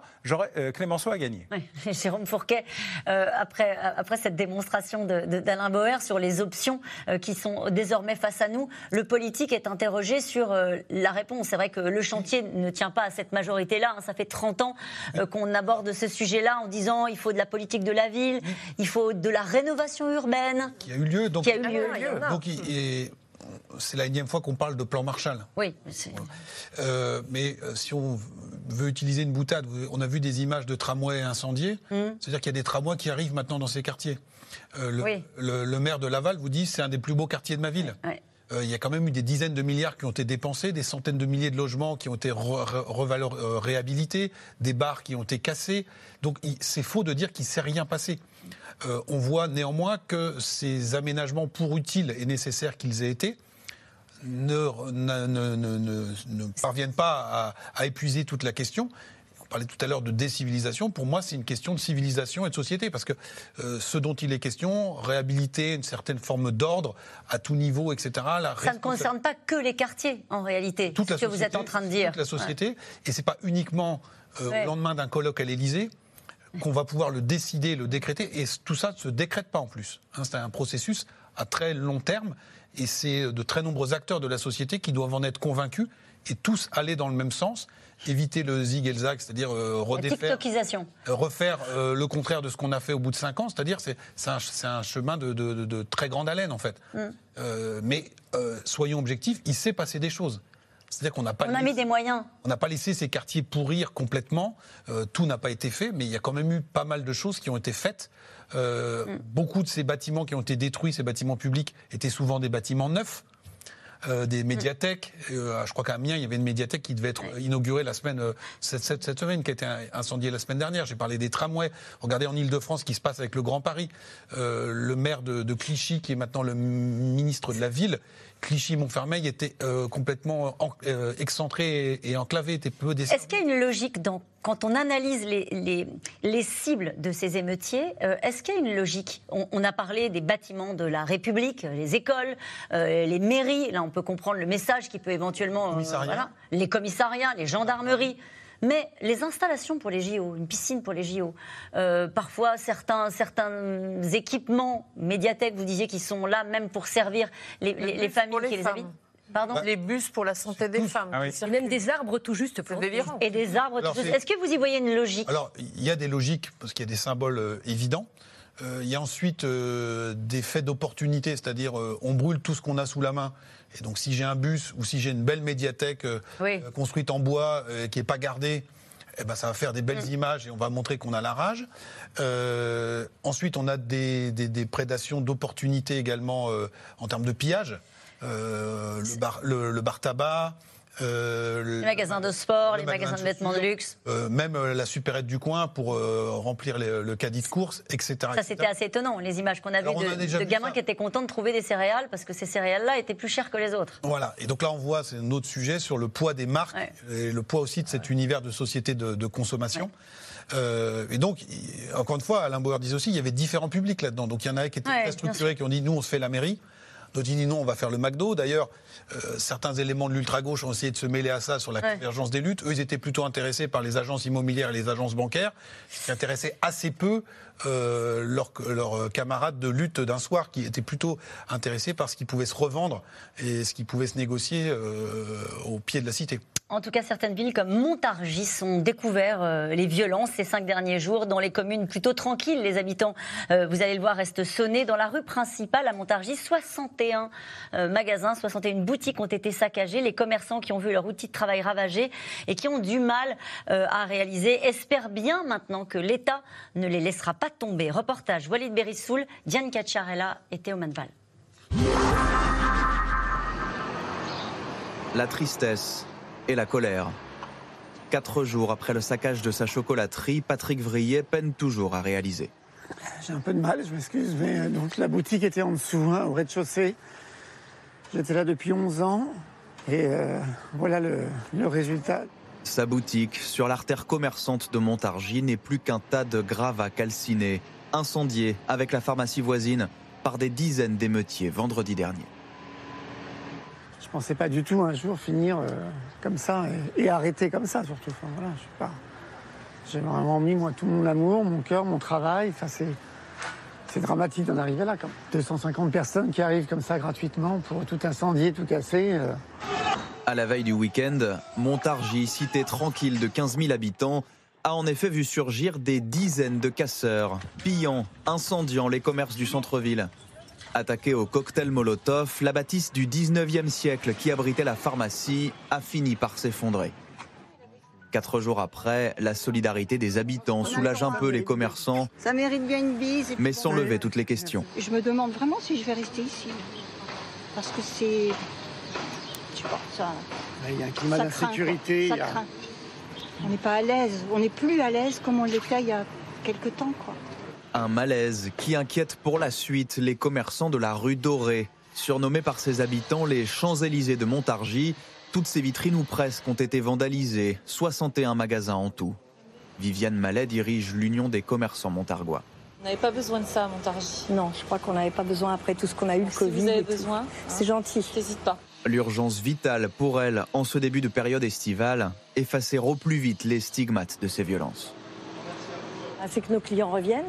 euh, Clémenceau a gagné. Oui, Jérôme Fourquet, euh, après, après cette démonstration de- de- d'Alain Bauer sur les options euh, qui sont désormais face à nous, le politique est interrogé sur euh, la réponse. C'est vrai que le chantier ne tient pas à cette majorité-là. hein. Ça fait 30 ans euh, qu'on aborde ce sujet-là en disant il faut de la politique de la ville, il faut de la rénovation urbaine. Qui a eu lieu. Donc, Qui a eu lieu. donc il- et c'est la énième fois qu'on parle de plan Marshall. Oui, c'est- Euh, mais euh, si on veut utiliser une boutade, on a vu des images de tramways incendiés. C'est-à-dire qu'il y a des tramways qui arrivent maintenant dans ces quartiers. Euh, le, Oui. le- le maire de Laval vous dit c'est un des plus beaux quartiers de ma ville. Il y a quand même eu des dizaines de milliards qui ont été dépensés, des centaines de milliers de logements qui ont été euh, réhabilités, des bars qui ont été cassés. Donc c'est faux de dire qu'il ne s'est rien passé. Euh, on voit néanmoins que ces aménagements pour utiles et nécessaires qu'ils aient été ne, ne- ne- ne- ne- ne parviennent pas à épuiser toute la question. On parlait tout à l'heure de décivilisation. Pour moi, c'est une question de civilisation et de société. Parce que euh, ce dont il est question, réhabiliter une certaine forme d'ordre à tout niveau, etc. la Ça ne concerne pas que les quartiers, en réalité, toute la ce que vous êtes en train de dire. toute la société. Et c'est pas uniquement euh, Ouais. au lendemain d'un colloque à l'Élysée qu'on va pouvoir le décider, le décréter. Et tout ça ne se décrète pas en plus. Hein, c'est un processus à très long terme. Et c'est de très nombreux acteurs de la société qui doivent en être convaincus et tous aller dans le même sens. Éviter le zig et le zag, c'est-à-dire euh, redéfaire, euh, refaire euh, le contraire de ce qu'on a fait au bout de cinq ans, c'est-à-dire c'est un, chemin de, de- de- de très grande haleine en fait. Mm. Mais soyons objectifs, il s'est passé des choses. C'est-à-dire qu'on n'a pas On a mis des moyens. on n'a pas laissé ces quartiers pourrir complètement. Tout n'a pas été fait, mais il y a quand même eu pas mal de choses qui ont été faites. Euh, Beaucoup de ces bâtiments qui ont été détruits, ces bâtiments publics, étaient souvent des bâtiments neufs. Euh, des médiathèques. Euh, je crois qu'à Amiens, il y avait une médiathèque qui devait être inaugurée la semaine, euh, cette, cette- cette semaine, qui a été incendiée la semaine dernière. J'ai parlé des tramways. Regardez en Ile-de-France ce qui se passe avec le Grand Paris. Euh, le maire de, de Clichy, qui est maintenant le ministre de la ville, Clichy-Montfermeil était euh, complètement en- euh, excentré et, et enclavé, était peu desservi. Est-ce qu'il y a une logique dans, quand on analyse les, les, les cibles de ces émeutiers euh, Est-ce qu'il y a une logique? On, on a parlé des bâtiments de la République, les écoles, les mairies. Là, on peut comprendre le message qui peut éventuellement. les commissariats, les gendarmeries. Mais les installations pour les JO, une piscine pour les JO, euh, parfois certains, certains équipements, médiathèques, vous disiez, qui sont là même pour servir les, les- les familles les qui les femmes. habitent. Pardon Les bus pour la santé des femmes. Ah oui. Même des arbres tout juste pour délirant. Et des arbres. Alors, tout Est-ce que vous y voyez une logique? Alors, il y a des logiques, parce qu'il y a des symboles euh, évidents. Euh, il y a ensuite euh, des faits d'opportunité, c'est-à-dire euh, on brûle tout ce qu'on a sous la main. Et donc, si j'ai un bus ou si j'ai une belle médiathèque euh, Oui. euh, construite en bois euh, qui n'est pas gardée, eh ben, ça va faire des belles Mm. images et on va montrer qu'on a la rage. Euh, ensuite, on a des, des- des prédations d'opportunités également euh, en termes de pillage. Euh, le, bar, le, le bar tabac, euh, Les magasins de sport, les magasins de vêtements de luxe. euh, même euh, la supérette du coin pour euh, remplir les- le caddie de course, etc. Ça, c'était assez étonnant, les images qu'on a vues de, de gamins ça. qui étaient contents de trouver des céréales parce que ces céréales-là étaient plus chères que les autres. Voilà, et donc là on voit, c'est un autre sujet sur le poids des marques et le poids aussi de cet univers de société de, de consommation. Et donc, encore une fois, Alain Bauer disait aussi, il y avait différents publics là-dedans. Donc il y en a qui étaient très structurés, qui ont dit, nous on se fait la mairie. Dit non, on va faire le McDo. D'ailleurs, euh, certains éléments de l'ultra-gauche ont essayé de se mêler à ça sur la Ouais. convergence des luttes. Eux, ils étaient plutôt intéressés par les agences immobilières et les agences bancaires, ce qui intéressait assez peu euh, leurs leurs camarades de lutte d'un soir, qui étaient plutôt intéressés par ce qui pouvait se revendre et ce qui pouvait se négocier euh, au pied de la cité. En tout cas, certaines villes comme Montargis ont découvert euh, les violences ces cinq derniers jours. Dans les communes plutôt tranquilles, les habitants, euh, vous allez le voir, restent sonnés. Dans la rue principale à Montargis, 61 euh, magasins, 61 boutiques ont été saccagées. Les commerçants qui ont vu leur outil de travail ravagé et qui ont du mal à réaliser espèrent bien maintenant que l'État ne les laissera pas tomber. Reportage Walid Berissoul, Diane Cacciarella et Théo Manval. La tristesse et la colère. Quatre jours après le saccage de sa chocolaterie, Patrick Vrillet peine toujours à réaliser. J'ai un peu de mal, je m'excuse, mais euh, donc la boutique était en dessous, hein, au rez-de-chaussée. J'étais là depuis 11 ans et euh, voilà le, le résultat. Sa boutique, sur l'artère commerçante de Montargis, n'est plus qu'un tas de gravats calcinés, incendiés avec la pharmacie voisine par des dizaines d'émeutiers vendredi dernier. Je pensais pas du tout un jour finir euh, comme ça et, arrêter comme ça surtout. Voilà, je. J'ai vraiment mis moi tout mon amour, mon cœur, mon travail. C'est dramatique d'en arriver là. Comme 250 personnes qui arrivent comme ça gratuitement pour tout incendier, tout casser. euh. À la veille du week-end, Montargis, cité tranquille de 15 000 habitants, a en effet vu surgir des dizaines de casseurs, pillant, incendiant les commerces du centre-ville. Attaquée au cocktail Molotov, la bâtisse du 19e siècle qui abritait la pharmacie a fini par s'effondrer. Quatre jours après, la solidarité des habitants soulage un peu les commerçants, Ça mérite bien une bise. mais sans lever toutes les questions. Je me demande vraiment si je vais rester ici. Parce que c'est. Je sais pas, ça. Il y a un climat d'insécurité. a-. On n'est pas à l'aise. On n'est plus à l'aise comme on l'était il y a quelques temps, quoi. Un malaise qui inquiète pour la suite les commerçants de la rue Dorée. Surnommés par ses habitants les Champs-Élysées de Montargis, toutes ces vitrines ou presque ont été vandalisées, 61 magasins en tout. Viviane Mallet dirige l'Union des commerçants montargois. On n'avait pas besoin de ça à Montargis? Non, je crois qu'on n'avait pas besoin après tout ce qu'on a eu, le Si Covid. vous avez besoin, C'est gentil. n'hésite pas. L'urgence vitale pour elle en ce début de période estivale, effacer au plus vite les stigmates de ces violences. Ah, C'est que nos clients reviennent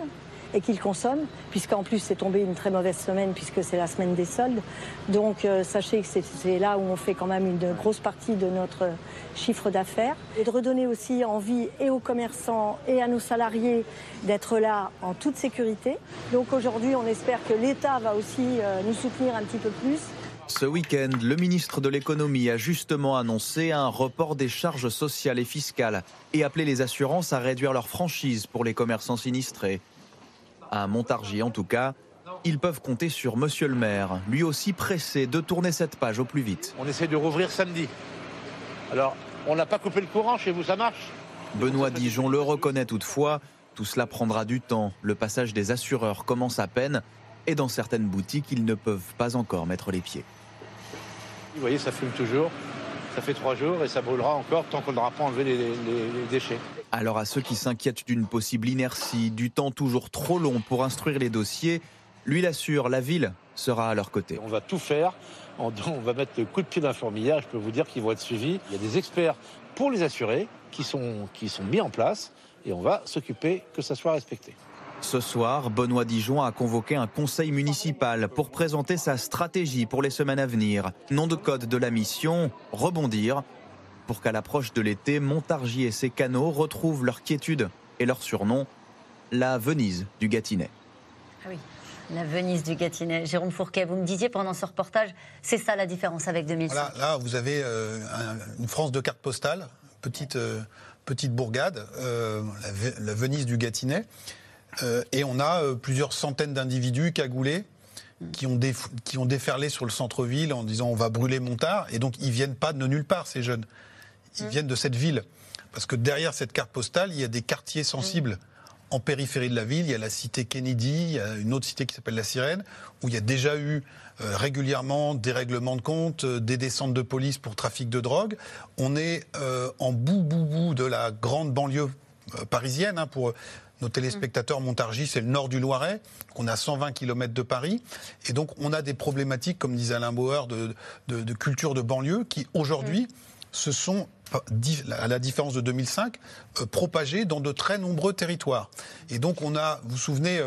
et qu'ils consomment, puisqu'en plus c'est tombé une très mauvaise semaine puisque c'est la semaine des soldes. Donc euh, sachez que c'est- là où on fait quand même une grosse partie de notre chiffre d'affaires. Et de redonner aussi envie et aux commerçants et à nos salariés d'être là en toute sécurité. Donc aujourd'hui on espère que l'État va aussi euh, nous soutenir un petit peu plus. Ce week-end, le ministre de l'économie a justement annoncé un report des charges sociales et fiscales et appelé les assurances à réduire leurs franchises pour les commerçants sinistrés. À Montargis, en tout cas, ils peuvent compter sur Monsieur le maire, lui aussi pressé de tourner cette page au plus vite. On essaie de rouvrir samedi. Alors, on n'a pas coupé le courant chez vous, ça marche? Benoît Dijon le reconnaît toutefois, tout cela prendra du temps. Le passage des assureurs commence à peine et dans certaines boutiques, ils ne peuvent pas encore mettre les pieds. Vous voyez, ça fume toujours. Ça fait trois jours et ça brûlera encore tant qu'on n'aura pas enlevé les, les- les déchets. Alors à ceux qui s'inquiètent d'une possible inertie, du temps toujours trop long pour instruire les dossiers, lui l'assure, la ville sera à leur côté. On va tout faire. On, va mettre le coup de pied la fourmilière. Je peux vous dire qu'ils vont être suivis. Il y a des experts pour les assurer qui sont, qui sont mis en place et on va s'occuper que ça soit respecté. Ce soir, Benoît Dijon a convoqué un conseil municipal pour présenter sa stratégie pour les semaines à venir. Nom de code de la mission, rebondir, pour qu'à l'approche de l'été, Montargis et ses canaux retrouvent leur quiétude et leur surnom, la Venise du Gâtinais. Ah oui, la Venise du Gâtinais. Jérôme Fourquet, vous me disiez pendant ce reportage, c'est ça la différence avec 2005. Voilà, là, vous avez euh, un- une France de cartes postales, petite, euh, petite bourgade, euh, la, Ve- la Venise du Gâtinais. Euh, et on a euh, plusieurs centaines d'individus cagoulés qui ont, qui ont déferlé sur le centre-ville en disant on va brûler Montard. Et donc, ils viennent pas de nulle part, ces jeunes. Ils viennent de cette ville. Parce que derrière cette carte postale, il y a des quartiers sensibles. En périphérie de la ville, il y a la cité Kennedy, il y a une autre cité qui s'appelle la Sirène, où il y a déjà eu euh, régulièrement des règlements de compte, euh, des descentes de police pour trafic de drogue. On est euh, en bout, bout, bout de la grande banlieue parisienne. Hein, pour nos téléspectateurs, Montargis, c'est le nord du Loiret. On a 120 km de Paris. Et donc, on a des problématiques, comme disait Alain Bauer, de, de, culture de banlieue qui, aujourd'hui, se sont à la différence de 2005, propagées dans de très nombreux territoires. Et donc on a, vous vous souvenez,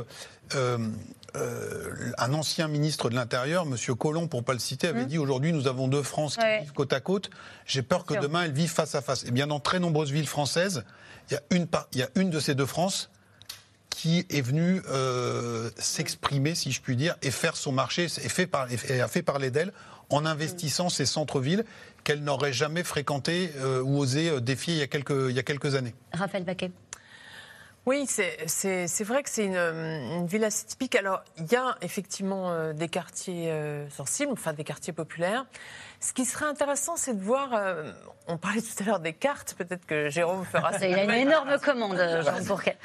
euh, un ancien ministre de l'Intérieur, M. Collomb, pour ne pas le citer, avait mmh. dit aujourd'hui nous avons deux France qui vivent côte à côte. J'ai peur que demain elles vivent face à face. Et eh bien dans très nombreuses villes françaises, il y a une, il y a une de ces deux France qui est venue euh, s'exprimer, si je puis dire, et faire son marché, et, fait et a fait parler d'elle en investissant ces centres-villes qu'elle n'aurait jamais fréquentés euh, ou osé défier il y a quelques, il y a quelques années. Raphaël Baquet. Oui, c'est vrai que c'est une, une, ville assez typique. Alors, il y a effectivement euh, des quartiers euh, sensibles, enfin des quartiers populaires. Ce qui serait intéressant, c'est de voir. Euh, on parlait tout à l'heure des cartes, peut-être que Jérôme fera ça. Il a une énorme commande, Jean Bourquet.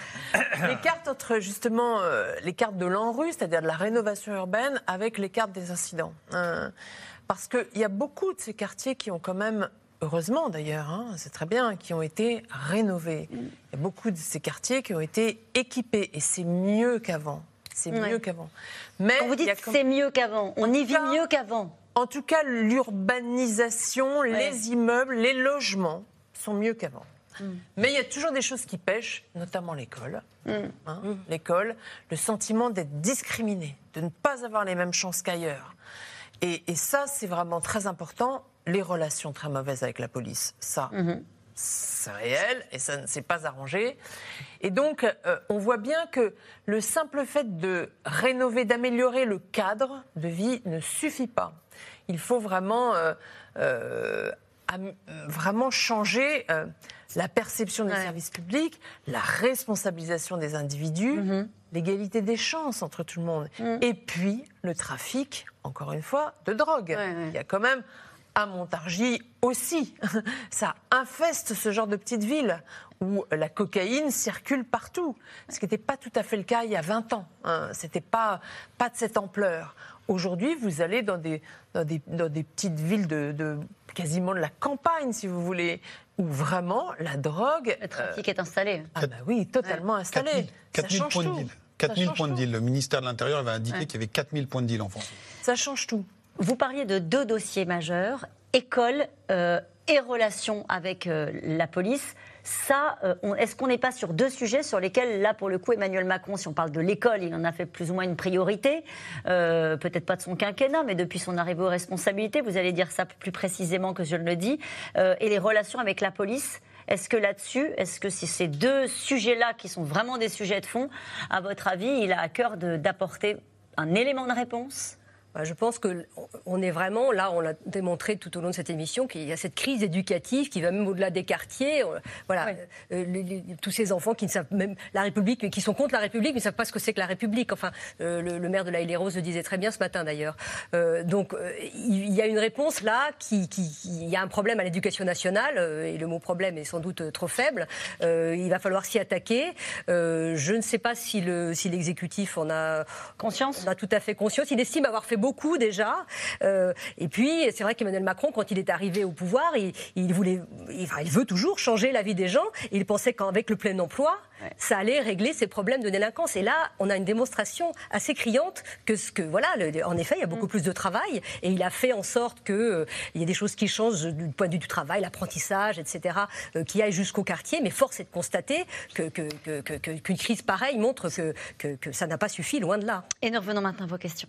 Les cartes entre justement les cartes de l'ANRU, c'est-à-dire de la rénovation urbaine, avec les cartes des incidents. Parce qu'il y a beaucoup de ces quartiers qui ont quand même heureusement d'ailleurs, hein, c'est très bien, qui ont été rénovés. Il y a beaucoup de ces quartiers qui ont été équipés et c'est mieux qu'avant. C'est mieux qu'avant. Mais Quand vous dites c'est mieux qu'avant, on y vit mieux qu'avant. En tout cas, l'urbanisation, les immeubles, les logements sont mieux qu'avant. Mm. Mais il y a toujours des choses qui pêchent, notamment l'école. Mm. Hein, mm. L'école, le sentiment d'être discriminé, de ne pas avoir les mêmes chances qu'ailleurs. Et, et, ça, c'est vraiment très important les relations très mauvaises avec la police. Ça, mhm. c'est réel et ça ne s'est pas arrangé. Et donc, euh, on voit bien que le simple fait de rénover, d'améliorer le cadre de vie ne suffit pas. Il faut vraiment, euh, euh, vraiment changer la perception des services publics, la responsabilisation des individus, mhm. L'égalité des chances entre tout le monde. Mhm. Et puis, le trafic, encore une fois, de drogue. Il y a quand même à Montargis aussi. Ça infeste ce genre de petite ville où la cocaïne circule partout, ce qui n'était pas tout à fait le cas il y a 20 ans. Hein. C'était pas, pas de cette ampleur. Aujourd'hui, vous allez dans des, dans des, dans des petites villes de, quasiment de la campagne, si vous voulez, où vraiment la drogue. Le trafic est installé. Ah, bah oui, totalement installé. 4000 points de deal. 4000 points de deal. Le ministère de l'Intérieur avait indiqué qu'il y avait 4000 points de deal en France. Ça change tout. Vous parliez de deux dossiers majeurs, école euh, et relations avec euh, la police. Ça, euh, est-ce qu'on n'est pas sur deux sujets sur lesquels, là, pour le coup, Emmanuel Macron, si on parle de l'école, il en a fait plus ou moins une priorité, peut-être pas de son quinquennat, mais depuis son arrivée aux responsabilités, vous allez dire ça plus précisément que je ne le dis, et les relations avec la police est-ce que là-dessus, est-ce que si ces deux sujets-là, qui sont vraiment des sujets de fond, à votre avis, il a à cœur d'apporter un élément de réponse je pense qu'on est vraiment, là, on l'a démontré tout au long de cette émission, qu'il y a cette crise éducative qui va même au-delà des quartiers. Euh, voilà, euh, tous ces enfants qui ne savent même la République, qui sont contre la République, mais ne savent pas ce que c'est que la République. Enfin, euh, le, maire de la île rose le disait très bien ce matin d'ailleurs. donc, il y a une réponse là, qui, il y a un problème à l'éducation nationale, et le mot problème est sans doute trop faible. il va falloir s'y attaquer. je ne sais pas si l'exécutif si en a conscience. On a tout à fait conscience. Il estime avoir fait beaucoup déjà. Euh, et puis, c'est vrai qu'Emmanuel Macron, quand il est arrivé au pouvoir, il, voulait, il, veut toujours changer la vie des gens. Il pensait qu'avec le plein emploi, ça allait régler ses problèmes de délinquance. Et là, on a une démonstration assez criante que ce que voilà, en effet, il y a beaucoup mm. plus de travail et il a fait en sorte que euh, il y ait des choses qui changent du point de vue du travail, l'apprentissage, etc., euh, qui aillent jusqu'au quartier. Mais force est de constater que, qu'une crise pareille montre que, que ça n'a pas suffi, loin de là. Et nous revenons maintenant à vos questions.